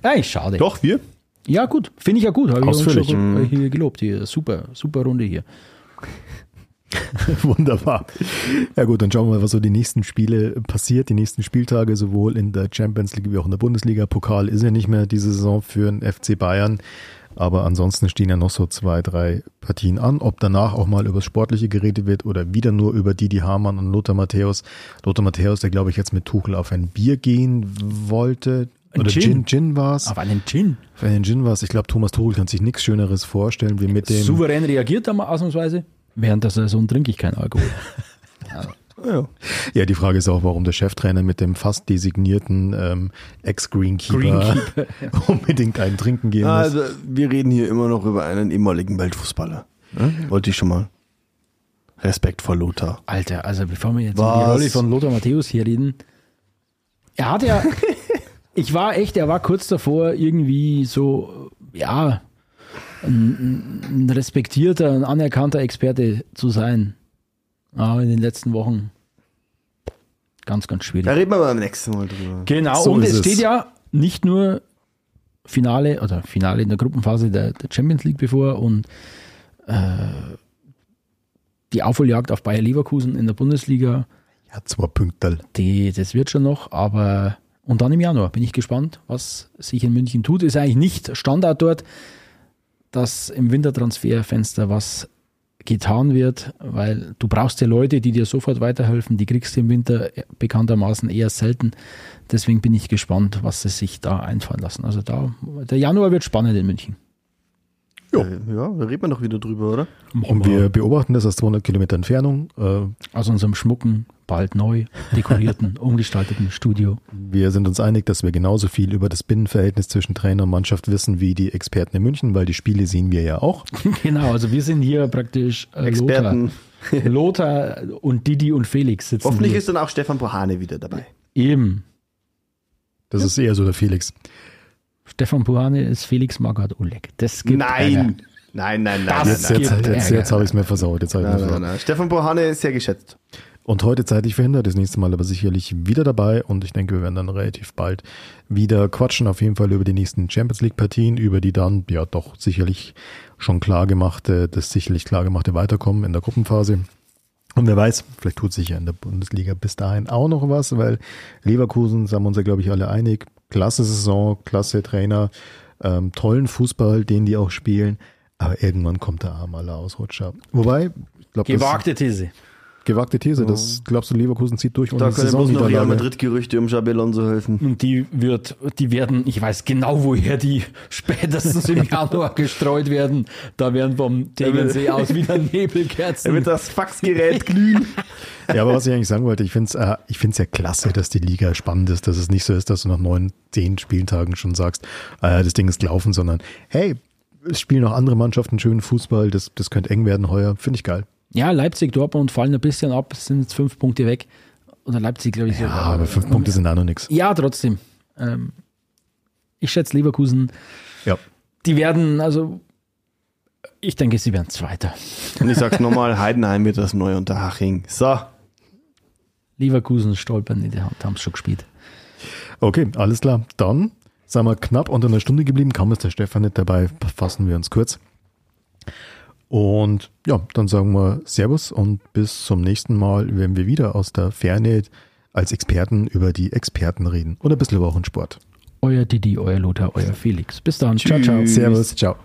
Eigentlich schade. Doch, wir? Ja, gut. Finde ich ja gut. Habe ich uns Ausführlich. schon hier gelobt. Hier. Super, super Runde hier. *laughs* Wunderbar. Ja gut, dann schauen wir mal, was so die nächsten Spiele passiert, die nächsten Spieltage, sowohl in der Champions League wie auch in der Bundesliga. Pokal ist ja nicht mehr diese Saison für den FC Bayern. Aber ansonsten stehen ja noch so zwei, drei Partien an. Ob danach auch mal übers Sportliche geredet wird oder wieder nur über Didi Hamann und Lothar Matthäus. Lothar Matthäus, der glaube ich jetzt mit Tuchel auf ein Bier gehen wollte. Ein Oder Gin. Gin, Gin war's. Auf einen Gin. Für einen Gin war's. Ich glaube, Thomas Tuchel kann sich nichts Schöneres vorstellen, wie mit dem... Souverän reagiert er mal ausnahmsweise. Während der Saison trinke ich keinen Alkohol. *laughs* Ja. Ja, die Frage ist auch, warum der Cheftrainer mit dem fast designierten ähm, Ex-Greenkeeper Greenkeeper, *laughs* unbedingt einen trinken gehen muss. Also, wir reden hier immer noch über einen ehemaligen Weltfußballer. Ne? Wollte ich schon mal. Respekt vor Lothar. Alter, also bevor wir jetzt über Was? die Rolle von Lothar Matthäus hier reden. Er hat ja, *laughs* ich war echt, er war kurz davor, irgendwie so, ja, ein, ein respektierter, ein anerkannter Experte zu sein. Aber in den letzten Wochen ganz, ganz schwierig. Da reden wir beim nächsten Mal drüber. Genau, So und es es. steht ja nicht nur Finale oder Finale in der Gruppenphase der, der Champions League bevor und äh, die Aufholjagd auf Bayer Leverkusen in der Bundesliga, ja, zwei Punkte. die, das wird schon noch, aber Und dann im Januar bin ich gespannt, was sich in München tut. Ist eigentlich nicht Standard dort, dass im Wintertransferfenster was getan wird, weil du brauchst ja Leute, die dir sofort weiterhelfen. Die kriegst du im Winter bekanntermaßen eher selten. Deswegen bin ich gespannt, was sie sich da einfallen lassen. Also da, der Januar wird spannend in München. Jo. Äh, ja, da reden wir noch wieder drüber, oder? Und wir beobachten das aus 200 Kilometer Entfernung. Äh, aus unserem schmucken, bald neu dekorierten, *laughs* umgestalteten Studio. Wir sind uns einig, dass wir genauso viel über das Binnenverhältnis zwischen Trainer und Mannschaft wissen wie die Experten in München, weil die Spiele sehen wir ja auch. *laughs* genau, also wir sind hier praktisch äh, Experten. Lothar. *laughs* Lothar und Didi und Felix sitzen Hoffentlich hier. ist dann auch Stefan Bohane wieder dabei. Eben. Das ja. ist eher so der Felix. Stefan Puhane ist Felix Magath Oleg. Das gibt Nein. Ärger. Nein, nein, nein. Das nein, jetzt, jetzt, jetzt, jetzt habe ich es mir versaut. Jetzt nein, nein, nein. Stefan Bohane ist sehr geschätzt. Und heute zeitlich verhindert, das nächste Mal aber sicherlich wieder dabei und ich denke, wir werden dann relativ bald wieder quatschen, auf jeden Fall über die nächsten Champions League Partien, über die dann ja doch sicherlich schon klar gemachte, das sicherlich klar gemachte Weiterkommen in der Gruppenphase. Und wer weiß, vielleicht tut sich ja in der Bundesliga bis dahin auch noch was, weil Leverkusen, sind wir uns ja glaube ich alle einig, klasse Saison, klasse Trainer, ähm, tollen Fußball, den die auch spielen. Aber irgendwann kommt der arme Ausrutscher. Wobei, ich glaube, gewagte These. Gewagte These, das glaubst du, Leverkusen zieht durch Da können bloß noch Real Madrid-Gerüchte um Xabi Alonso helfen. Und die wird, die werden, ich weiß genau, woher die spätestens im *laughs* Januar gestreut werden. Da werden vom Tegernsee aus wieder *laughs* Nebelkerzen. Da wird das Faxgerät *laughs* glühen. Ja, aber was ich eigentlich sagen wollte, ich finde es äh, ich find's ja klasse, dass die Liga spannend ist, dass es nicht so ist, dass du nach neun, zehn Spieltagen schon sagst, äh, das Ding ist gelaufen, sondern hey, es spielen auch andere Mannschaften schönen Fußball, das, das könnte eng werden heuer, finde ich geil. Ja, Leipzig, Dortmund fallen ein bisschen ab, es sind jetzt fünf Punkte weg. Oder Leipzig, glaube ich. Ja, sogar. aber fünf Punkte sind auch noch nichts. Ja, trotzdem. Ähm, ich schätze Leverkusen. Ja. Die werden, also, ich denke, sie werden Zweiter. Und ich sag's nochmal, Heidenheim wird das neu unter Haching. So. Leverkusen stolpern in der Hand, haben es schon gespielt. Okay, alles klar. Dann sind wir knapp unter einer Stunde geblieben, kaum ist der Stefan nicht dabei, fassen wir uns kurz. Und ja, dann sagen wir Servus und bis zum nächsten Mal, wenn wir wieder aus der Ferne als Experten über die Experten reden und ein bisschen über auch Sport. Euer Didi, euer Lothar, euer Felix. Bis dann. Tschüss. Ciao, ciao. Servus. Ciao.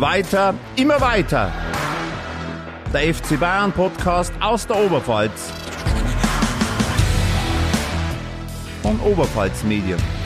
Weiter, immer weiter. Der FC Bayern Podcast aus der Oberpfalz von Oberpfalz Medien.